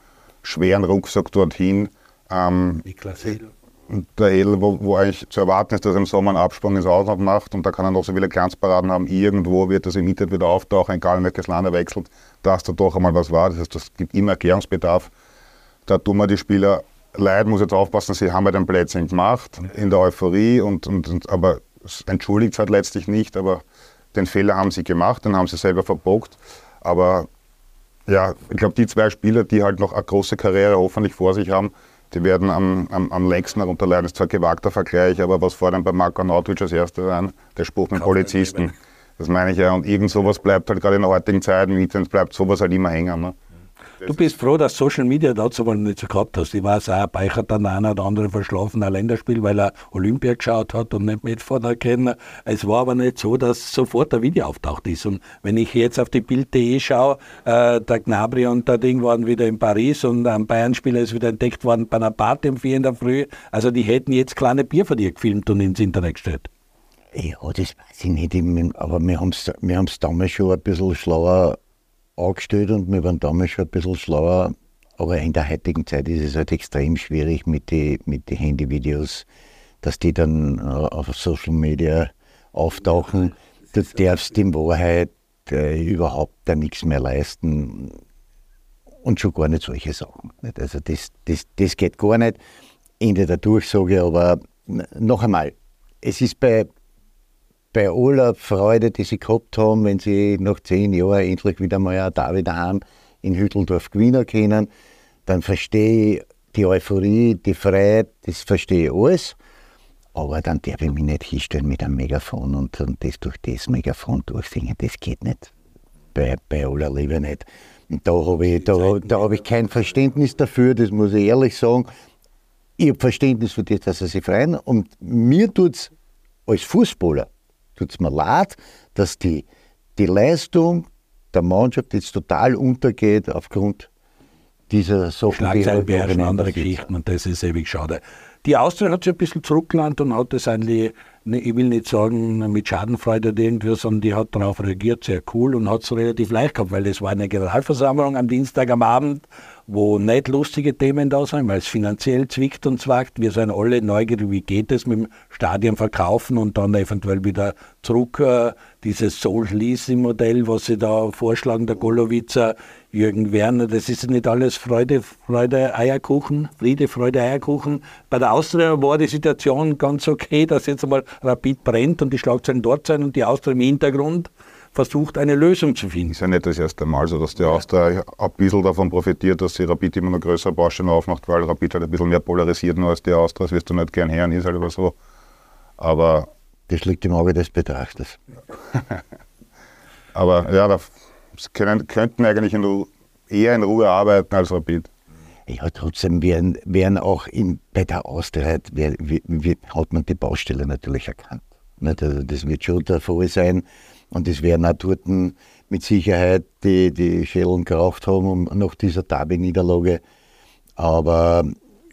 schweren Rucksack dorthin. Ähm, Niklas Hedl der Edel, wo, wo, eigentlich zu erwarten ist, dass er im Sommer einen Absprung ins Ausland macht und da kann er noch so viele Glanzparaden haben. Irgendwo wird das im Internet wieder auftauchen, egal in welches Land er wechselt, dass da doch einmal was war. Das heißt, es gibt immer Erklärungsbedarf. Da tun wir die Spieler leid, muss jetzt aufpassen, sie haben ja den Plätzchen gemacht in der Euphorie, und, und, und aber es entschuldigt es halt letztlich nicht, aber den Fehler haben sie gemacht, den haben sie selber verbockt. Aber ja, ich glaube, die zwei Spieler, die halt noch eine große Karriere hoffentlich vor sich haben, die werden am, am, am längsten darunter leiden. Das ist zwar ein gewagter Vergleich, aber was fordern bei Marko Nautic als erster an? Der Spruch mit Polizisten. Das meine ich ja. Und irgend sowas bleibt halt gerade in der heutigen Zeit im Internet bleibt sowas halt immer hängen. Ne? Du bist froh, dass Social Media dazu mal nicht so gehabt hast. Ich weiß auch, Beichert dann einer oder andere verschlafen ein Länderspiel, weil er Olympia geschaut hat und nicht mitfahren können. Es war aber nicht so, dass sofort ein Video auftaucht ist. Und wenn ich jetzt auf die Bild.de schaue, äh, der Gnabry und der Ding waren wieder in Paris und ein Bayern-Spieler ist wieder entdeckt worden bei einer Party um vier in der Früh. Also die hätten jetzt kleine Bier von dir gefilmt und ins Internet gestellt. Ja, das weiß ich nicht, aber wir haben es wir damals schon ein bisschen schlauer angestellt und wir waren damals schon ein bisschen schlauer. Aber in der heutigen Zeit ist es halt extrem schwierig mit den mit die Handyvideos, dass die dann äh, auf Social Media auftauchen. Du darfst in Wahrheit äh, überhaupt da nichts mehr leisten und schon gar nicht solche Sachen. Also das, das, das geht gar nicht. Ende der Durchsage, aber noch einmal, es ist bei, bei aller Freude, die sie gehabt haben, wenn sie nach zehn Jahren endlich wieder mal ein David daheim in Hütteldorf gewinnen können, dann verstehe ich die Euphorie, die Freiheit, das verstehe ich alles. Aber dann darf ich mich nicht hinstellen mit einem Megafon und, und das durch das Megafon durchsingen. Das geht nicht. Bei, bei aller Liebe nicht. Und da habe ich, da, da hab ich kein Verständnis dafür, das muss ich ehrlich sagen. Ich habe Verständnis für das, dass sie sich freuen. Und mir tut es als Fußballer tut es mir leid, dass die, die Leistung der Mannschaft jetzt total untergeht aufgrund dieser Sachen. Schlagzeilen beherrschen andere Geschichten und das ist ewig schade. Die Austria hat sich ein bisschen zurückgelandet und hat das eigentlich, ne, ich will nicht sagen mit Schadenfreude oder irgendwie, sondern die hat darauf reagiert, sehr cool und hat es relativ leicht gehabt, weil das war eine Generalversammlung am Dienstag am Abend wo nicht lustige Themen da sind, weil es finanziell zwickt und zwackt. Wir sind alle neugierig, wie geht es mit dem Stadion verkaufen und dann eventuell wieder zurück äh, dieses Soul-Leasing-Modell, was sie da vorschlagen, der Golowitzer, Jürgen Werner, das ist nicht alles Freude, Freude, Eierkuchen, Friede, Freude, Eierkuchen. Bei der Austria war die Situation ganz okay, dass jetzt einmal Rapid brennt und die Schlagzeilen dort sind und die Austria im Hintergrund versucht, eine Lösung zu finden. Ist ja nicht das erste Mal so, dass die Austria ein bisschen davon profitiert, dass sie Rapid immer noch größere Baustellen aufmacht, weil Rapid halt ein bisschen mehr polarisiert nur als die Austria. Das wirst du nicht gern hören, ist halt aber so. Aber das liegt im Auge des Betrachters. aber ja, da können, könnten eigentlich in, eher in Ruhe arbeiten als Rapid. Ja, trotzdem werden, werden auch in, bei der Austria hat man die Baustelle natürlich erkannt. Also das wird schon der Fall sein. Und es werden auch dort mit Sicherheit die, die Schädeln geraucht haben nach dieser Derby-Niederlage. Aber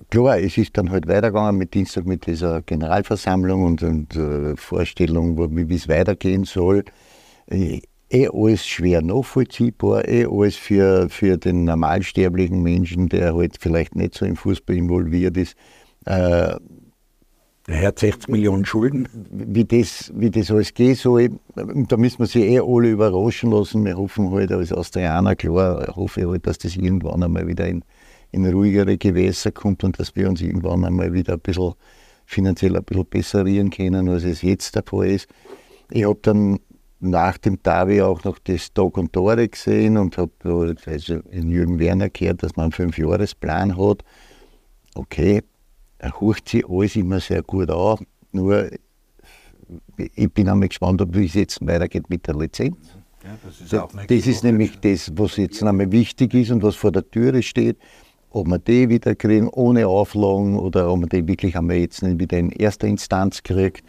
klar, es ist dann halt weitergegangen mit Dienstag mit dieser Generalversammlung und, und äh, Vorstellung, wie es weitergehen soll. Äh, eh alles schwer nachvollziehbar, eh alles für, für den normalsterblichen Menschen, der halt vielleicht nicht so im Fußball involviert ist, äh, er hat 60 Millionen Schulden. Wie das, wie das alles gehen soll, da müssen wir sich eh alle überraschen lassen. Wir hoffen halt als Austrianer, klar, hoffe ich halt, dass das irgendwann einmal wieder in, in ruhigere Gewässer kommt und dass wir uns irgendwann einmal wieder ein bisschen finanziell ein bisschen besserieren können, als es jetzt der Fall ist. Ich habe dann nach dem Davi auch noch das Tag und Tore gesehen und habe also in Jürgen Werner gehört, dass man einen Fünfjahresplan hat. Okay, er hört sich alles immer sehr gut an. Nur ich bin einmal gespannt, wie es jetzt weitergeht mit der Lizenz. Ja, das, ist das, das ist nämlich das, was jetzt einmal wichtig ist und was vor der Türe steht. Ob wir die wieder kriegen ohne Auflagen oder ob man die wirklich einmal jetzt nicht wieder in erster Instanz kriegt.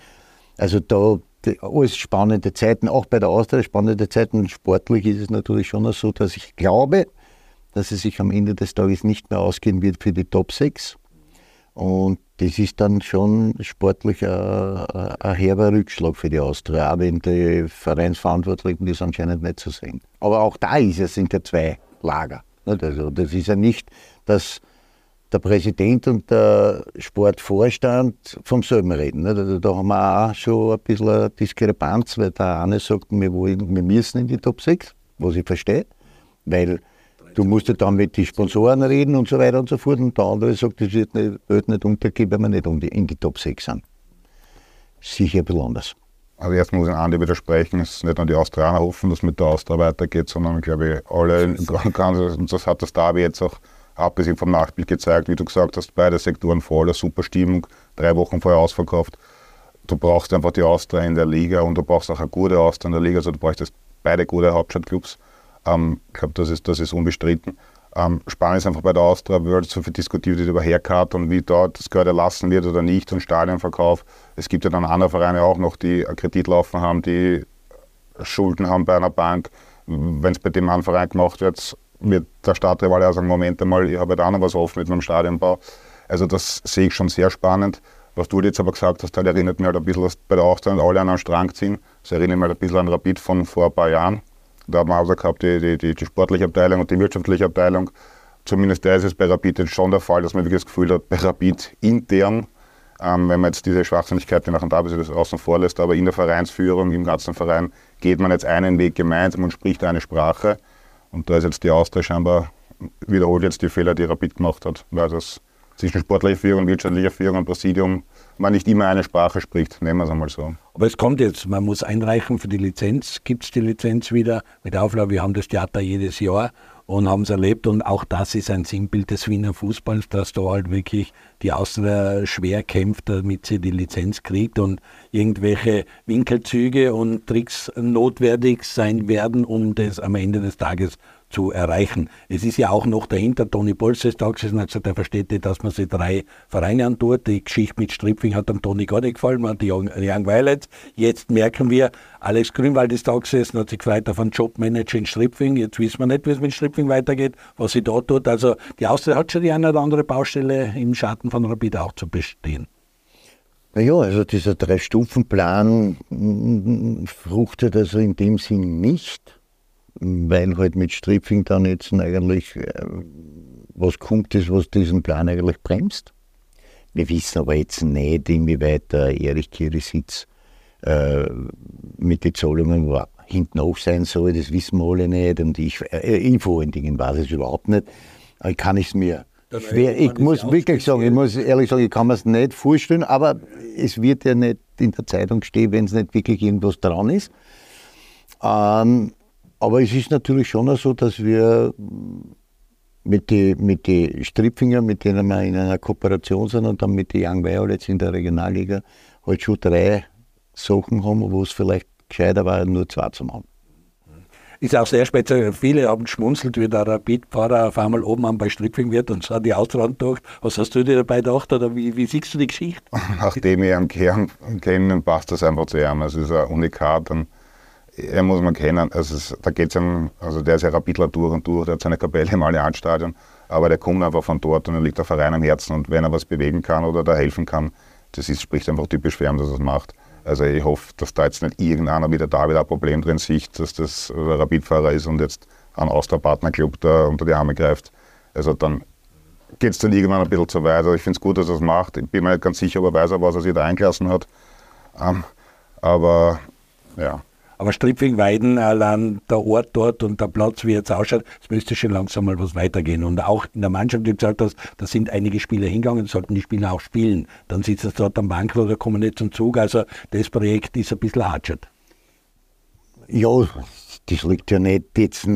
Also da alles spannende Zeiten, auch bei der Austria spannende Zeiten. Sportlich ist es natürlich schon so, dass ich glaube, dass es sich am Ende des Tages nicht mehr ausgehen wird für die Top 6. Und das ist dann schon sportlich ein, ein herber Rückschlag für die Austria, auch wenn die Vereinsverantwortlichen das anscheinend nicht so sehen. Aber auch da ist es, sind ja zwei Lager. Also das ist ja nicht, dass der Präsident und der Sportvorstand vom selben reden. Also da haben wir auch schon ein bisschen eine Diskrepanz, weil der eine sagt, wir, wollen, wir müssen in die Top 6, was ich verstehe, weil du musst ja dann mit den Sponsoren reden und so weiter und so fort. Und der andere sagt, das wird nicht, wird nicht untergehen, wenn wir nicht in die Top 6 sind. Sicher ein bisschen anders. Also erst muss ich Andi widersprechen, es ist nicht nur die Australier hoffen, dass es mit der Austria weitergeht, sondern glaube ich alle, <laughs> und das hat das Derby jetzt auch abgesehen vom Nachspiel gezeigt, wie du gesagt hast, beide Sektoren voller, super Stimmung, drei Wochen vorher ausverkauft. Du brauchst einfach die Austria in der Liga und du brauchst auch eine gute Austria in der Liga, also du brauchst beide gute Hauptstadtclubs. Ähm, ich glaube, das ist, das ist unbestritten. Ähm, spannend ist einfach bei der Austria wird so viel diskutiert wird über Haircut und wie dort das Geld erlassen wird oder nicht und Stadionverkauf. Es gibt ja dann andere Vereine auch noch, die Kredit laufen haben, die Schulden haben bei einer Bank. Wenn es bei dem einen Verein gemacht wird, wird der Stadtrivale auch sagen, Moment einmal, ich habe da noch was offen mit meinem Stadionbau. Also das sehe ich schon sehr spannend. Was du jetzt aber gesagt hast, halt erinnert mich halt ein bisschen, dass bei der Austria alle an einen Strang ziehen. Das erinnert mich halt ein bisschen an Rapid von vor ein paar Jahren. Da haben wir also gehabt, die, die, die, die sportliche Abteilung und die wirtschaftliche Abteilung. Zumindest da ist es bei Rapid jetzt schon der Fall, dass man wirklich das Gefühl hat, bei Rapid intern, ähm, wenn man jetzt diese Schwachsinnigkeit, die nach dem Derby das außen vor lässt, aber in der Vereinsführung, im ganzen Verein, geht man jetzt einen Weg gemeinsam und spricht eine Sprache. Und da ist jetzt die Austria scheinbar, wiederholt jetzt die Fehler, die Rapid gemacht hat, weil das zwischen sportlicher Führung, wirtschaftlicher Führung und Präsidium man nicht immer eine Sprache spricht, nehmen wir es einmal so. Aber es kommt jetzt, man muss einreichen für die Lizenz, gibt es die Lizenz wieder? Mit Auflage, wir haben das Theater jedes Jahr und haben es erlebt. Und auch das ist ein Sinnbild des Wiener Fußballs, dass da halt wirklich die Austria schwer kämpft, damit sie die Lizenz kriegt und irgendwelche Winkelzüge und Tricks notwendig sein werden, um das am Ende des Tages zu erreichen. Es ist ja auch noch dahinter, Toni Bolz ist da gesessen, hat gesagt, er versteht nicht, dass man sich drei Vereine antut. Die Geschichte mit Stripfing hat dem Toni gar nicht gefallen, man hat die Young, Young Violets. Jetzt merken wir, Alex Grünwald ist da gesessen, hat sich gefreut auf einen Jobmanager in Stripfing. Jetzt wissen wir nicht, wie es mit Stripfing weitergeht, was sie da tut. Also die Austria hat schon die eine oder andere Baustelle im Schatten von Rapid auch zu bestehen. Naja, also dieser Drei-Stufen-Plan fruchtet also in dem Sinn nicht weil halt mit Stripfing dann jetzt eigentlich äh, was kommt, ist, was diesen Plan eigentlich bremst. Wir wissen aber jetzt nicht, inwieweit der Erich Kirisitz äh, mit den Zahlungen hinten auch sein soll, das wissen wir alle nicht. Und ich, äh, ich vor allen Dingen weiß es überhaupt nicht. Aber kann ich es mir schwer, ich muss wirklich sagen, ich muss ehrlich sagen, ich kann mir es nicht vorstellen, aber es wird ja nicht in der Zeitung stehen, wenn es nicht wirklich irgendwas dran ist. Ähm, aber es ist natürlich schon so, dass wir mit den mit die Stripfinger, mit denen wir in einer Kooperation sind und dann mit den Young Violets in der Regionalliga halt schon drei Sachen haben, wo es vielleicht gescheiter war, nur zwei zu machen. Ist auch sehr speziell. Viele haben geschmunzelt, wie der Rapid-Fahrer auf einmal oben an bei Stripfing wird und so die Ausland gedacht. Was hast du dir dabei gedacht oder wie, wie siehst du die Geschichte? Nachdem ich ihn kenne, passt das einfach zu ihm. Es ist ein Unikat. Ein er muss man kennen. Also es, da geht's ihm, also der ist ja Rapidler durch und durch, der hat seine Kapelle im Allianzstadion, aber der kommt einfach von dort und er liegt der Verein am Herzen und wenn er was bewegen kann oder da helfen kann, das ist, spricht einfach typisch für ihn, dass er es macht. Also ich hoffe, dass da jetzt nicht irgendeiner wieder da wieder ein Problem drin sieht, dass das Rapidfahrer ist und jetzt ein Austria-Partnerclub da unter die Arme greift. Also dann geht es dann irgendwann ein bisschen zu weit. Also ich finde es gut, dass er es macht. Ich bin mir nicht ganz sicher, ob er weiß, was er sich da eingelassen hat. Ähm, aber ja, aber Stripfing-Weiden, allein der Ort dort und der Platz, wie jetzt ausschaut, es müsste schon langsam mal was weitergehen. Und auch in der Mannschaft, die gesagt hast, da sind einige Spieler hingegangen, sollten die Spieler auch spielen. Dann sitzen sie dort am Bank oder kommen nicht zum Zug. Also das Projekt ist ein bisschen hatschert. Ja, das liegt ja nicht jetzt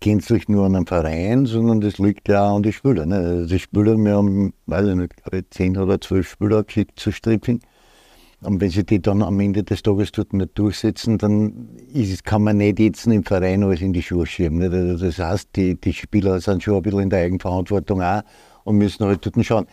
gänzlich nur an einem Verein, sondern das liegt ja auch an den Spielern. Ne? Also die Spieler, wir haben, weiß ich nicht, 10 oder 12 Spieler geschickt zu Stripping Und wenn sie die dann am Ende des Tages dort nicht durchsetzen, dann ist, kann man nicht jetzt im Verein alles in die Schuhe schieben. Nicht? Also das heißt, die, die Spieler sind schon ein bisschen in der Eigenverantwortung auch und müssen halt dort schauen.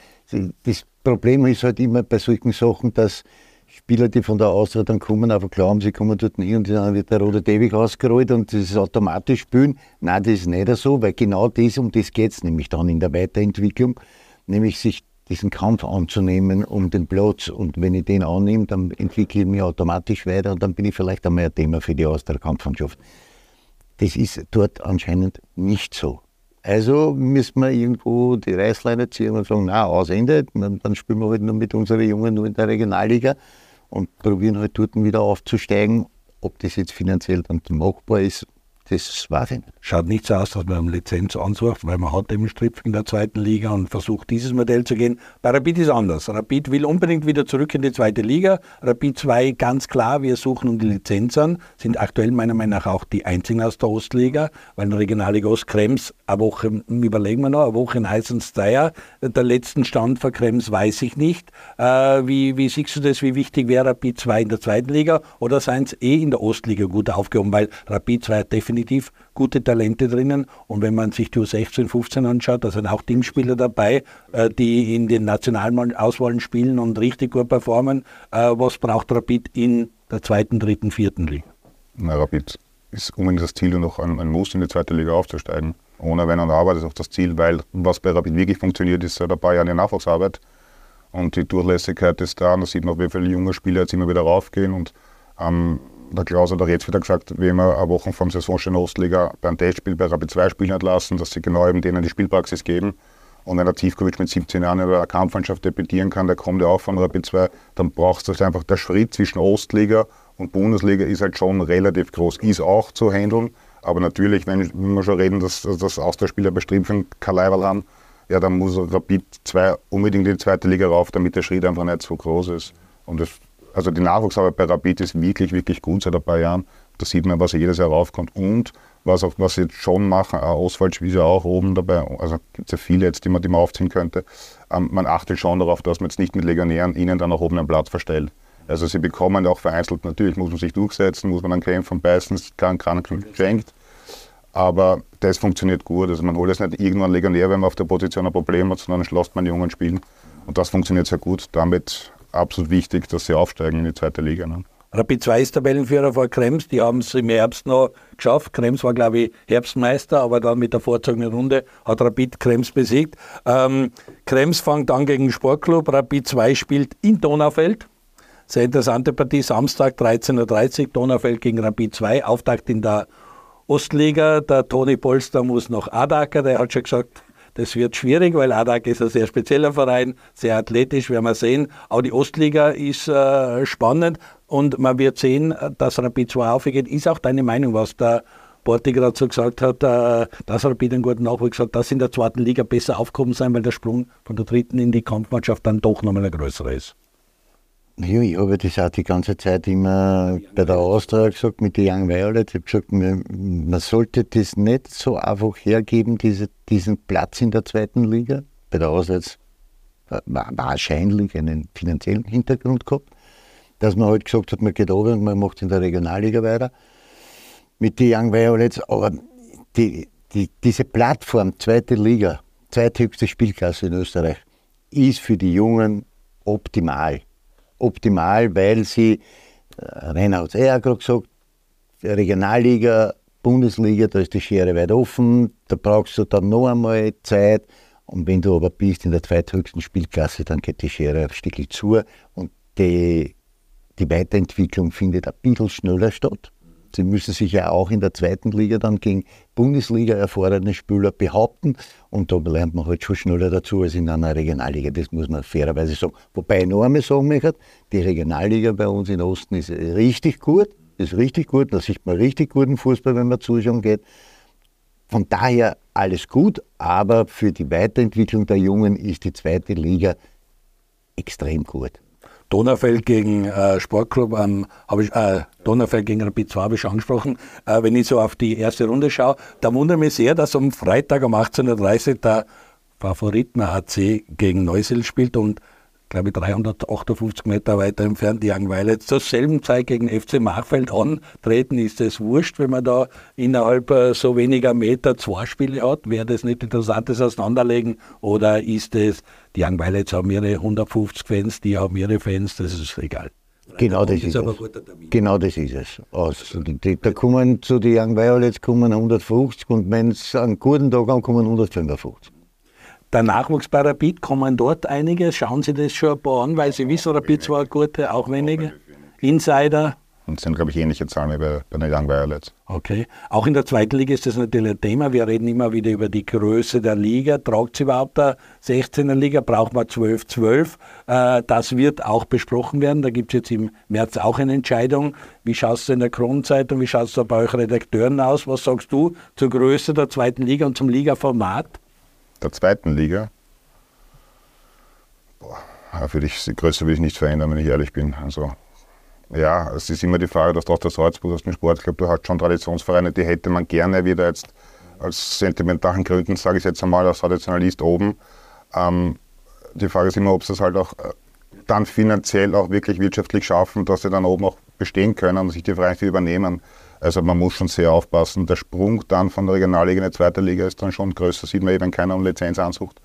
Das Problem ist halt immer bei solchen Sachen, dass Spieler, die von der Austria dann kommen, einfach glauben, sie kommen dort hin und dann wird der rote Teppich ausgerollt und das ist automatisch spielen. Nein, das ist nicht so, weil genau das, um das geht es nämlich dann in der Weiterentwicklung, nämlich sich diesen Kampf anzunehmen um den Platz. Und wenn ich den annehme, dann entwickle ich mich automatisch weiter und dann bin ich vielleicht einmal ein Thema für die Austria-Kampfmannschaft. Das ist dort anscheinend nicht so. Also müssen wir irgendwo die Reißleine ziehen und sagen, na, ausendet, dann, dann spielen wir halt nur mit unseren Jungen nur in der Regionalliga und probieren halt dort wieder aufzusteigen. Ob das jetzt finanziell dann machbar ist, das ich nicht. Schaut nicht so aus, dass man Lizenz ansucht, weil man hat eben Stripf in der zweiten Liga und versucht, dieses Modell zu gehen. Bei Rapid ist anders. Rapid will unbedingt wieder zurück in die zweite Liga. Rapid 2 ganz klar, wir suchen um die Lizenz an, sind aktuell meiner Meinung nach auch die einzigen aus der Ostliga, weil in der Regionalliga Ost Krems, eine Woche, überlegen wir noch, eine Woche in Eisensteier. Der letzten Stand für Krems weiß ich nicht. Äh, wie, wie siehst du das, wie wichtig wäre Rapid 2 in der zweiten Liga oder seien es eh in der Ostliga gut aufgehoben, weil Rapid 2 definitiv definitiv gute Talente drinnen. Und wenn man sich die U16, 15 anschaut, da sind auch Teamspieler dabei, äh, die in den nationalen Auswahlen spielen und richtig gut performen. Äh, was braucht Rapid in der zweiten, dritten, vierten Liga? Na, Rapid ist unbedingt das Ziel, noch ein, ein Muss in die zweite Liga aufzusteigen. Ohne Wenn und Aber ist auch das Ziel, weil was bei Rapid wirklich funktioniert, ist seit ein paar Jahren die Nachwuchsarbeit. Und die Durchlässigkeit ist da. Und da sieht man, wie viele junge Spieler jetzt immer wieder raufgehen. Und ähm, der Klaus hat auch jetzt wieder gesagt, wie wir eine Woche vom Saisonstart Ostliga beim Testspiel bei Rapid 2 spielen hat lassen, dass sie genau eben denen die Spielpraxis geben. Und wenn der Tiefkovic mit 17 Jahren in der Kampfmannschaft debütieren kann, der kommt ja auch von Rapid 2, dann brauchst du halt einfach der Schritt zwischen Ostliga und Bundesliga ist halt schon relativ groß. Ist auch zu handeln, aber natürlich, wenn, wir schon reden, dass, dass Austauschspieler Strimpfen kein Leiberl haben, ja, dann muss Rapid 2 unbedingt in die zweite Liga rauf, damit der Schritt einfach nicht so groß ist. Und das also die Nachwuchsarbeit bei Rapid ist wirklich, wirklich gut seit ein paar Jahren. Da sieht man, was jedes Jahr raufkommt. Und was, auch, was sie jetzt schon machen, Oswald ist ja auch oben dabei, also gibt es ja viele jetzt, die man, die man aufziehen könnte. Ähm, man achtet schon darauf, dass man jetzt nicht mit Legionären ihnen dann auch oben einen Platz verstellt. Also sie bekommen auch vereinzelt, natürlich muss man sich durchsetzen, muss man dann kämpfen, beißen, kann keiner geschenkt. Aber das funktioniert gut. Also man holt jetzt nicht irgendwann Legionär, wenn man auf der Position ein Problem hat, sondern schloss man die jungen Spielen. Und das funktioniert sehr gut. Damit absolut wichtig, dass sie aufsteigen in die zweite Liga. Ne? Rapid 2 ist Tabellenführer vor Krems, die haben es im Herbst noch geschafft. Krems war, glaube ich, Herbstmeister, aber dann mit der vorzogenen Runde hat Rapid Krems besiegt. Ähm, Krems fängt an gegen Sportclub, Rapid 2 spielt in Donaufeld. Sehr interessante Partie, Samstag 13.30 Uhr, Donaufeld gegen Rapid 2, Auftakt in der Ostliga. Der Toni Polster muss noch Adaker, der hat schon gesagt, das wird schwierig, weil Adak ist ein sehr spezieller Verein, sehr athletisch, werden wir sehen. Auch die Ostliga ist äh, spannend und man wird sehen, dass Rapid 2 aufgeht. Ist auch deine Meinung, was der Porti gerade so gesagt hat, äh, dass Rapid einen guten Nachwuchs hat, dass in der zweiten Liga besser aufgehoben sein, weil der Sprung von der dritten in die Kampfmannschaft dann doch nochmal ein größerer ist. Ja, ich habe das auch die ganze Zeit immer bei der Austria gesagt, mit den Young Violet. Ich habe gesagt, man, sollte das nicht so einfach hergeben, diese, diesen Platz in der zweiten Liga. Bei der Austria war wahrscheinlich einen finanziellen Hintergrund gehabt, dass man halt gesagt hat, man geht runter und man macht in der Regionalliga weiter mit den Young Violets. Aber die, die, diese Plattform, zweite Liga, zweithöchste Spielklasse in Österreich, ist für die Jungen optimal optimal, weil sie, Rainer hat es auch gerade gesagt, Regionalliga, Bundesliga, da ist die Schere weit offen, da brauchst du dann noch einmal Zeit. Und wenn du aber bist in der zweithöchsten Spielklasse, dann geht die Schere ein Stückchen zu und die, die Weiterentwicklung findet ein bisschen schneller statt. Sie müssen sich ja auch in der zweiten Liga dann gegen Bundesliga erfahrene Spieler behaupten und da lernt man halt schon schneller dazu als in einer Regionalliga. Das muss man fairerweise sagen. Wobei ich noch einmal sagen möchte, die Regionalliga bei uns in Osten ist richtig gut, ist richtig gut, da sieht man richtig guten Fußball, wenn man zuschauen geht. Von daher alles gut, aber für die Weiterentwicklung der Jungen ist die zweite Liga extrem gut. Donaufeld gegen äh, Sportclub, ähm, habe ich, äh, Donaufeld gegen Rapid 2 habe ich angesprochen. Äh, wenn ich so auf die erste Runde schaue, da wundert mich sehr, dass am Freitag um 18.30 Uhr der Favoriten HC gegen Neusel spielt und glaube ich, 358 Meter weiter entfernt, die Young Zur selben Zeit gegen FC Machfeld antreten, ist es wurscht, wenn man da innerhalb äh, so weniger Meter zwei Spiele hat. Wäre das nicht interessant, das auseinanderlegen? Oder ist es, die Young haben ihre 150 Fans, die haben ihre Fans, das ist egal. Genau das ist, ist es. Genau das ist es. Aus. Die, da kommen zu den Young Violets kommen 150 und wenn es einen guten Tag haben, kommen 155. Der Nachwuchs bei Rapid, kommen dort einige? Schauen Sie das schon ein paar an, weil Sie wissen, Rapid zwar gute, auch wenige. Insider, und sind, glaube ich, ähnliche Zahlen wie bei, bei den Young Violets. Okay. Auch in der zweiten Liga ist das natürlich ein Thema. Wir reden immer wieder über die Größe der Liga. Tragt sie überhaupt der 16er Liga? Braucht man 12-12? Äh, das wird auch besprochen werden. Da gibt es jetzt im März auch eine Entscheidung. Wie schaut es in der Kronenzeitung? Wie schaut es da bei euch Redakteuren aus? Was sagst du zur Größe der zweiten Liga und zum Ligaformat? Der zweiten Liga? Boah, würde ich, die Größe will ich nicht verändern, wenn ich ehrlich bin. Also ja, es ist immer die Frage, dass aus der Salzburg, aus dem Sportclub, du hast schon Traditionsvereine, die hätte man gerne wieder jetzt aus sentimentalen Gründen, sage ich jetzt einmal, als Traditionalist oben. Ähm, die Frage ist immer, ob sie es halt auch äh, dann finanziell auch wirklich wirtschaftlich schaffen, dass sie dann oben auch bestehen können und sich die Vereine übernehmen. Also man muss schon sehr aufpassen. Der Sprung dann von der Regionalliga in die zweite Liga ist dann schon größer, sieht man eben, wenn keiner um Lizenz ansucht.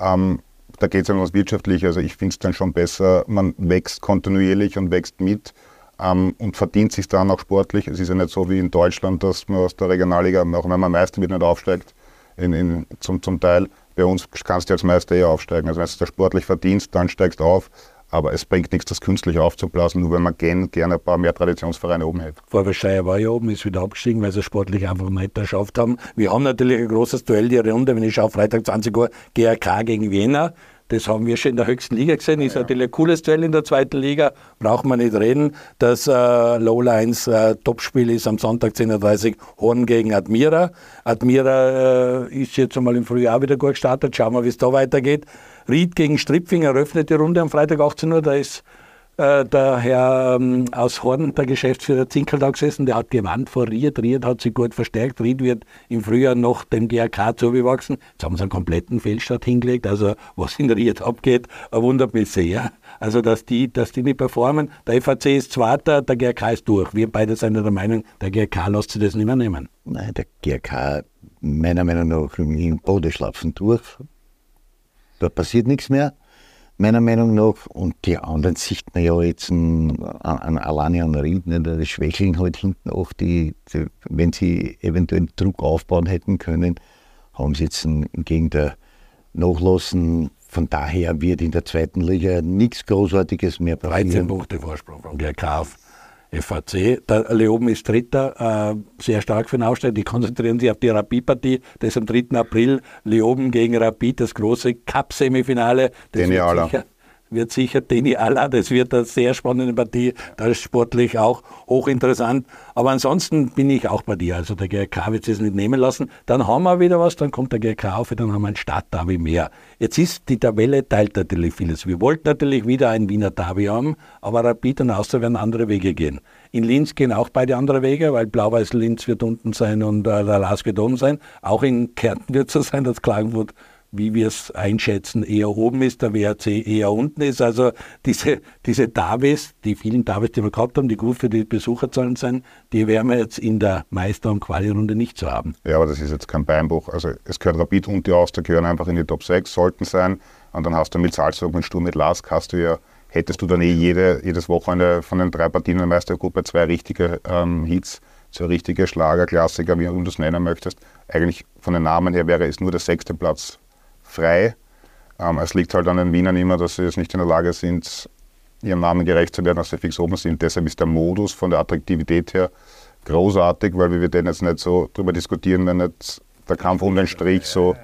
Ähm, da geht es um was Wirtschaftliches. Also ich finde es dann schon besser, man wächst kontinuierlich und wächst mit ähm, und verdient sich dann auch sportlich. Es ist ja nicht so wie in Deutschland, dass man aus der Regionalliga, auch wenn man Meister wird, nicht aufsteigt, in, in, zum, zum Teil. Bei uns kannst du als Meister eher aufsteigen. Also wenn du sportlich verdienst, dann steigst du auf. Aber es bringt nichts, das künstlich aufzublasen, nur wenn man gern, gerne ein paar mehr Traditionsvereine oben hätte. Vorwerscheier war ja oben, ist wieder abgestiegen, weil sie sportlich einfach nicht geschafft haben. Wir haben natürlich ein großes Duell die Runde, wenn ich schaue, Freitag 20 Uhr, GRK gegen Wiener. Das haben wir schon in der höchsten Liga gesehen. Ist ja. natürlich ein cooles Duell in der zweiten Liga. Braucht man nicht reden. Das äh, Lowlines äh, Topspiel ist am Sonntag 10.30 Uhr Horn gegen Admira. Admira äh, ist jetzt einmal im Frühjahr wieder gut gestartet. Schauen wir, wie es da weitergeht. Ried gegen Stripfing eröffnet die Runde am Freitag 18 Uhr. Da ist äh, der Herr ähm, aus Horn, der Geschäftsführer Zinkel da gesessen, der hat gewandt vor Ried. Ried hat sich gut verstärkt. Ried wird im Frühjahr noch dem GRK zuwachsen. Jetzt haben sie einen kompletten Feldstart hingelegt. Also was in Ried abgeht, wundert mich sehr. Also dass die, dass die nicht performen. Der FAC ist Zweiter, der GRK ist durch. Wir beide sind der Meinung, der GRK lässt sich das nicht mehr nehmen. Nein, der GRK meiner Meinung nach im Bodenschlapfen durch. Da passiert nichts mehr meiner Meinung nach. Und die anderen sieht man ja jetzt an, an alleine an Ried, ne, die schwächeln halt hinten auch, die, die, wenn sie eventuell Druck aufbauen hätten können, haben sie jetzt gegen der Nachlassen. Von daher wird in der zweiten Liga nichts Großartiges mehr passieren. 13 Punkte Vorsprung von GRK FAC. Der Leoben ist Dritter, äh, sehr stark für den Aufstieg. Die konzentrieren sich auf die Rapid-Partie. Das ist am 3. April. Leoben gegen Rapid, das große Cup-Semifinale. Genialer wird sicher Deni Alla, das wird eine sehr spannende Partie, das ist sportlich auch hochinteressant. Aber ansonsten bin ich auch bei dir, also der GRK wird es nicht nehmen lassen. Dann haben wir wieder was, dann kommt der GRK auf, dann haben wir ein Stadtderby mehr. Jetzt ist die Tabelle teilt natürlich vieles. Wir wollten natürlich wieder ein Wiener Derby haben, aber Rapid und Austria werden andere Wege gehen. In Linz gehen auch beide andere Wege, weil Blau-Weiß Linz wird unten sein und äh, der Lars wird oben sein. Auch in Kärnten <laughs> wird es so sein, dass Klagenfurt wie wir es einschätzen, eher oben ist, der WRC eher unten ist. Also diese, diese Davis, die vielen Davis, die wir gehabt haben, die gut für die Besucherzahlen sind, die werden wir jetzt in der Meister- und Quali-Runde nicht so haben. Ja, aber das ist jetzt kein Beinbruch. Also es gehört Rapid und die Austria gehören einfach in die Top 6, sollten sein. Und dann hast du mit Salzburg, mit Sturm, mit Lask, hast du ja, hättest du dann eh jede, jedes Wochenende von den drei Partien der Meistergruppe zwei richtige ähm, Hits, zwei richtige Schlager, wie du das nennen möchtest. Eigentlich von den Namen her wäre es nur der sechste Platz frei. Ähm, es liegt halt an den Wienern immer, dass sie jetzt nicht in der Lage sind, ihrem Namen gerecht zu werden, dass sie fix oben sind. Deshalb ist der Modus von der Attraktivität her großartig, weil wir den jetzt nicht so darüber diskutieren, wenn nicht der Kampf um den Strich so,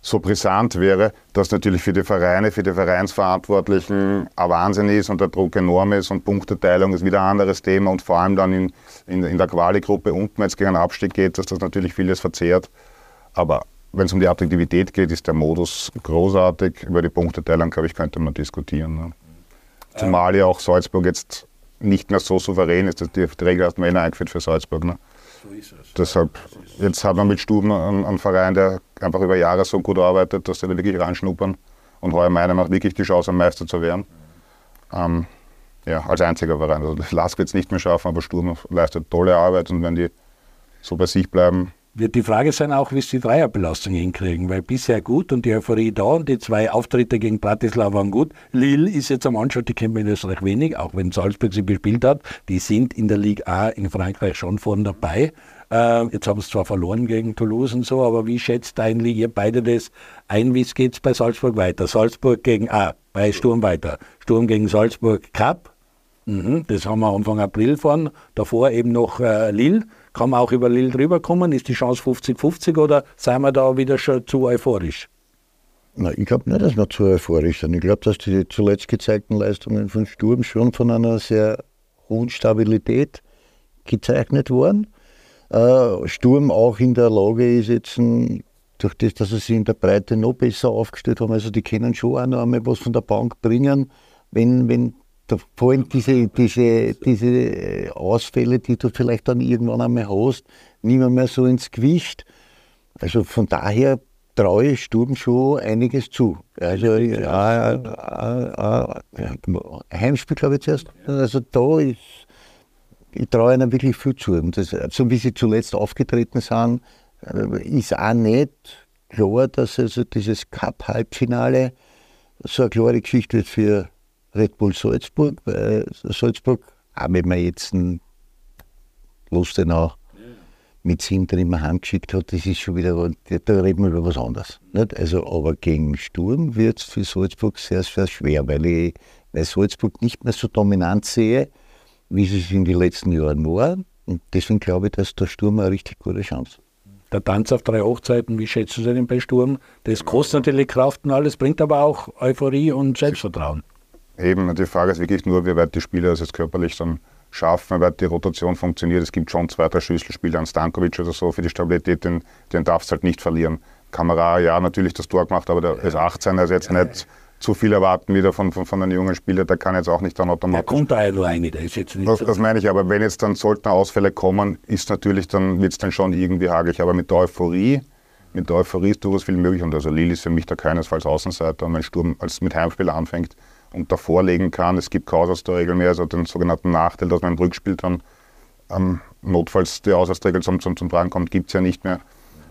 so brisant wäre, dass natürlich für die Vereine, für die Vereinsverantwortlichen ein Wahnsinn ist und der Druck enorm ist und Punkteteilung ist wieder ein anderes Thema und vor allem dann in, in, in der Quali-Gruppe unten, wenn es gegen einen Abstieg geht, dass das natürlich vieles verzehrt. Aber wenn es um die Attraktivität geht, ist der Modus großartig. Über die Punkteteilung, glaube ich, könnte man diskutieren. Ne? Zumal ja auch Salzburg jetzt nicht mehr so souverän ist. Die, die Regel hat man eh eingeführt für Salzburg. Ne? So ist es. Deshalb, jetzt hat man mit Stuben einen, einen, Verein, der einfach über Jahre so gut arbeitet, dass sie da wirklich reinschnuppern und heuer meiner Meinung nach wirklich die Chance, am Meister zu werden. Ähm, ja, als einziger Verein. Also Lask wird es nicht mehr schaffen, aber Sturm leistet tolle Arbeit und wenn die so bei sich bleiben, wird die Frage sein auch, wie sie die Dreierbelastung hinkriegen, weil bisher gut und die Euphorie da und die zwei Auftritte gegen Bratislava waren gut. Lille ist jetzt am Anschauen, die kennt man in Österreich wenig, auch wenn Salzburg sie gespielt hat. Die sind in der Ligue A in Frankreich schon vorne dabei. Äh, jetzt haben sie zwar verloren gegen Toulouse und so, aber wie schätzt eigentlich ihr beide das ein? Wie geht es bei Salzburg weiter? Salzburg gegen A, bei Sturm weiter. Sturm gegen Salzburg Cup. Mhm, das haben wir Anfang April fahren. Davor eben noch äh, Lille. Kann man auch über Lille drüber kommen? Ist die Chance 50-50 oder seien wir da wieder schon zu euphorisch? Na, ich glaube nicht, dass wir zu euphorisch sind. Ich glaube, dass die zuletzt gezeigten Leistungen von Sturm schon von einer sehr hohen Stabilität gezeichnet waren. Äh, Sturm auch in der Lage ist jetzt, durch das, dass sie sich in der Breite noch besser aufgestellt haben, also die können schon auch noch einmal was von der Bank bringen, wenn, wenn da fallen diese, diese, diese äh, Ausfälle, die du vielleicht dann irgendwann einmal hast, nicht mehr, mehr so ins Gewicht. Also von daher traue ich Sturm schon einiges zu. Also ja, ja, ja, Heimspiel glaube ich zuerst. Also da ist, ich traue ihnen wirklich viel zu. Und das, so wie sie zuletzt aufgetreten sind, äh, ist auch nicht klar, dass also dieses Cup-Halbfinale so eine klare Geschichte wird für Red Bull Salzburg, weil Salzburg, auch wenn man jetzt einen Lustenau mit sieben drin heimgeschickt hat, das ist schon wieder, da reden wir über was anderes. Nicht? Also, aber gegen Sturm wird es für Salzburg sehr, sehr schwer, weil ich weil Salzburg nicht mehr so dominant sehe, wie sie es in den letzten Jahren war. Und deswegen glaube ich, dass der Sturm eine richtig gute Chance hat der Tanz auf drei Hochzeiten, wie schätzt du den bei Sturm? Das kostet natürlich Kraft und alles, bringt aber auch Euphorie und Selbstvertrauen. Eben, die Frage ist wirklich nur, wie weit die Spieler das jetzt körperlich dann schaffen, wie weit die Rotation funktioniert. Es gibt schon zwei, drei Schlüsselspieler, an Stankovic oder so, für die Stabilität, den, den darfst du halt nicht verlieren. Kamera, ja, natürlich das Tor gemacht, aber der ist 18, er ist jetzt nicht zu viel erwarten wieder von, von, von einem jungen Spieler, der kann jetzt auch nicht dann automatisch. Der kommt da ja nur eine, der ist jetzt nicht das, so. das meine ich, aber wenn jetzt dann sollten Ausfälle kommen, ist natürlich dann, wird es dann schon irgendwie hagelig. Aber mit der Euphorie, mit der Euphorie ist durchaus viel möglich. Und also Lille ist für mich da keinesfalls Außenseiter. Und wenn Sturm als mit Heimspieler anfängt, und davor legen kann. Es gibt keine Auswärtsregel mehr, also den sogenannten Nachteil, dass man im Rückspiel dann ähm, notfalls die Auswärtsregel zum, zum, zum Tragen kommt, gibt es ja nicht mehr.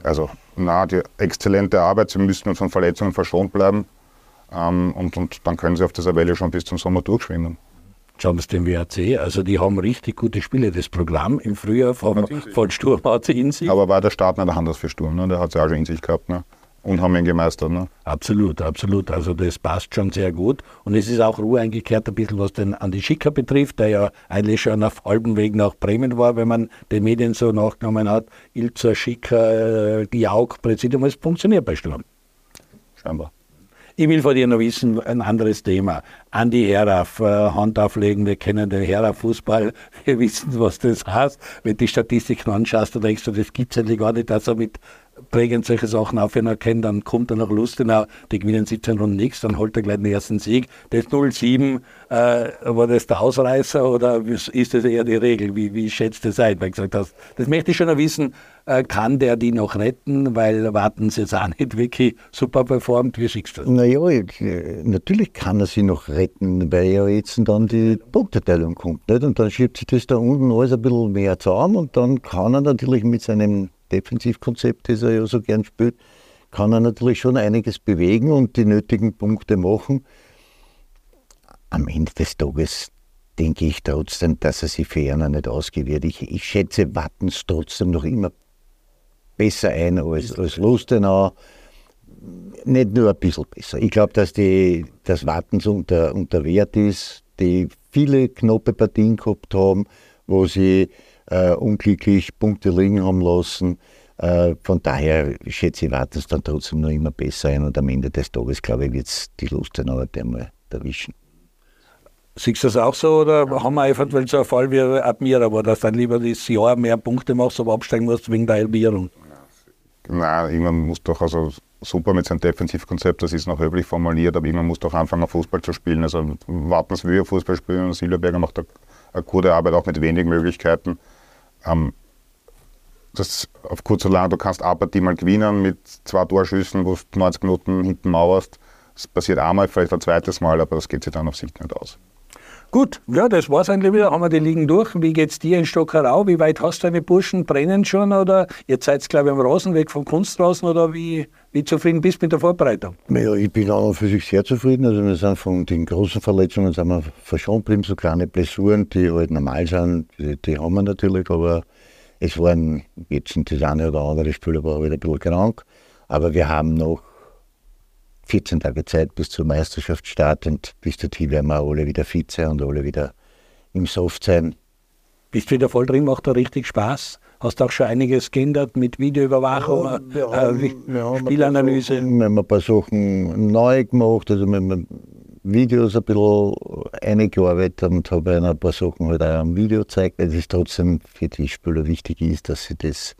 Also, na, die exzellente Arbeit, sie müssen von Verletzungen verschont bleiben ähm, und, und dann können sie auf dieser Welle schon bis zum Sommer durchschwimmen. Schauen wir es dem WRC, also die haben richtig gute Spiele. Das Programm im Frühjahr von, von Sturm hat sie in sich. Aber war der Start nicht anders für Sturm, ne? der hat sie auch schon in sich gehabt. Ne? Und haben ihn gemeistert. Ne? Absolut, absolut. Also das passt schon sehr gut. Und es ist auch Ruhe eingekehrt, ein bisschen was den Andi Schicker betrifft, der ja eigentlich schon auf halbem Weg nach Bremen war, wenn man den Medien so nachgenommen hat. Ilzer, Schicker, die Aug, Präsidium, es funktioniert bei Sturm. Scheinbar. Ich will von dir noch wissen, ein anderes Thema. Andi Heraf, äh, Hand auflegen, wir kennen den Heraf-Fußball, wir wissen, was das heißt. Wenn du die Statistiken anschaust, dann denkst du, das gibt es eigentlich gar nicht, dass er mit prägend solche Sachen auf, wenn er kennt, dann kommt er nach Lustenau, die gewinnen 17 Runden nichts, dann holt er gleich den ersten Sieg. Das 0-7, äh, war das der Ausreißer oder ist das eher die Regel? Wie, wie schätzt das ein? Weil gesagt hast, das möchte ich schon wissen, äh, kann der die noch retten, weil warten sie jetzt auch <laughs> nicht wirklich super performt, wie schickst du das? Naja, natürlich kann er sie noch retten, weil ja jetzt dann die Punkteteilung kommt. Nicht? Und dann schiebt sich das da unten alles ein bisschen mehr zusammen und dann kann er natürlich mit seinem Defensivkonzept, das er ja so gern spielt, kann er natürlich schon einiges bewegen und die nötigen Punkte machen. Am Ende des Tages denke ich trotzdem, dass er sich ferner nicht ausgewählt. Ich, ich schätze Wattens trotzdem noch immer besser ein als, als Lustenau. Nicht nur ein bisschen besser. Ich glaube, dass die, das Wattens unter, unter Wert ist, die viele knappe Partien gehabt haben, wo sie äh, unglücklich Punkte liegen haben lassen. Äh, von daher schätze ich, wartet es dann trotzdem noch immer besser ein und am Ende des Tages, glaube ich, wird es die Lust dann aber einmal erwischen. Siehst du das auch so oder haben wir eventuell so einen Fall wie Admira, wo das dann lieber das Jahr mehr Punkte machst, aber absteigen musst wegen der Halbierung? Nein, irgendwann muss doch, also super mit seinem Defensivkonzept, das ist noch höflich formuliert, aber irgendwann muss doch anfangen, Fußball zu spielen. Also Wartens will Fußball spielen und Silberberger macht eine gute Arbeit auch mit wenigen Möglichkeiten ähm, das auf kurz oder du kannst eine Partie mal gewinnen mit zwei Torschüssen, wo du 90 Minuten hinten mauerst. Es passiert einmal, vielleicht ein zweites Mal, aber das geht sich dann auf Sicht nicht aus. Gut, ja, das war's eigentlich wieder. Haben wir die Ligen durch. Wie geht's dir in Stockerau? Wie weit hast du deine Burschen? Brennen schon oder ihr seid, glaube ich, am Rasen weg vom Kunstrasen oder wie, wie zufrieden bist du mit der Vorbereitung? Ja, ich bin auch für sich sehr zufrieden. Also wir sind von den großen Verletzungen sind wir verschont geblieben, so kleine Blessuren, die halt normal sind, die, die haben wir natürlich, aber es waren jetzt das eine oder andere Spieler war halt ein bisschen krank. Aber wir haben noch 14 Tage Zeit bis zur Meisterschaftsstart und bis dahin werden wir alle wieder fit sein und alle wieder im Soft sein. Bist du wieder voll drin, macht da richtig Spaß? Hast du auch schon einiges geändert mit Videoüberwachung, ja, äh, ja, Spielanalyse? Wir haben ein paar Sachen neu gemacht, also wir haben Videos ein bisschen eingearbeitet und habe ein paar Sachen halt auch am Video gezeigt, weil es trotzdem für die Spieler wichtig ist, dass sie das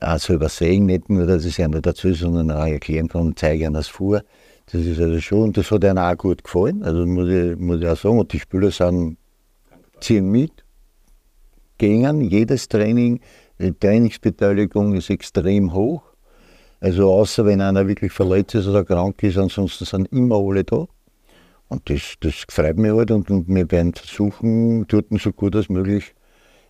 auch selber sehen, nicht nur, dass ich es ihnen dazu, sondern auch erklären kann und zeige ihnen das vor. Das ist also schon, das hat ihnen auch gut gefallen, also muss ich, muss ich auch sagen, und die Spieler sind, ziehen mit, gehen jedes Training, die Trainingsbeteiligung ist extrem hoch. Also außer wenn einer wirklich verletzt ist oder krank ist, ansonsten sind immer alle da. Und das, das freut mich halt und, und wir werden versuchen, dort so gut als möglich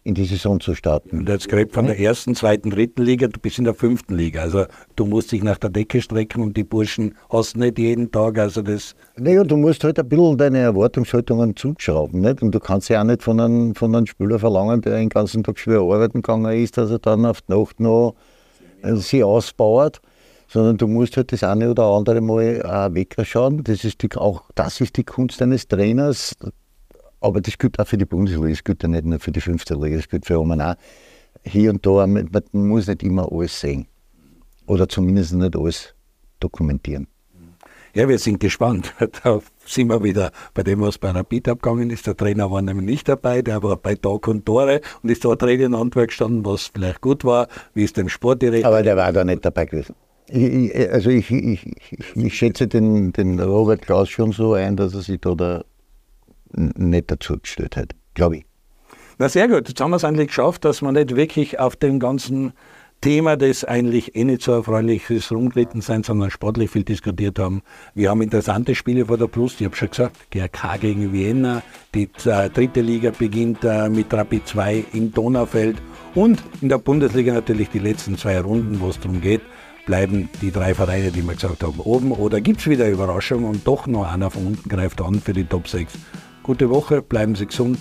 in die Saison zu starten. Und jetzt gerade von der ersten, zweiten, dritten Liga bis in der fünften Liga. Also du musst dich nach der Decke strecken und die Burschen hast nicht jeden Tag. Also das naja, du musst halt ein bisschen deine Erwartungshaltungen zuschrauben. Nicht? Und du kannst ja auch nicht von einem, von einem Spieler verlangen, der den ganzen Tag schwer arbeiten gegangen ist, dass er dann auf die Nacht noch äh, sie ausbaut. Sondern du musst halt das eine oder andere Mal auch wegschauen. Das ist die, auch das ist die Kunst eines Trainers, aber das gilt auch für die Bundesliga, das gilt ja nicht nur für die fünfte Liga, das gilt für Oman auch. Hier und da, man muss nicht immer alles sehen. Oder zumindest nicht alles dokumentieren. Ja, wir sind gespannt. <laughs> Da sind wir wieder bei dem, was bei Rapid abgegangen ist. Der Trainer war nämlich nicht dabei, der war bei Tag und Tore und ist da Training Antwort gestanden, was vielleicht gut war, wie es dem Sportdirektor. Aber der war da nicht dabei gewesen. Ich, ich, also ich, ich, schätze den, den Robert Klaus schon so ein, dass er sich da, da nicht dazu gestellt hat, glaube ich. Na sehr gut, jetzt haben wir es eigentlich geschafft, dass wir nicht wirklich auf dem ganzen Thema, das eigentlich eh nicht so erfreulich ist, rumgeritten sein, sondern sportlich viel diskutiert haben. Wir haben interessante Spiele vor der Brust. Ich habe schon gesagt, GRK gegen Vienna. Die äh, dritte Liga beginnt äh, mit Rapid 2 im Donaufeld. Und in der Bundesliga natürlich die letzten zwei Runden, wo es darum geht, bleiben die drei Vereine, die wir gesagt haben, oben. Oder gibt es wieder Überraschungen und doch noch einer von unten greift an für die Top 6. Gute Woche, bleiben Sie gesund.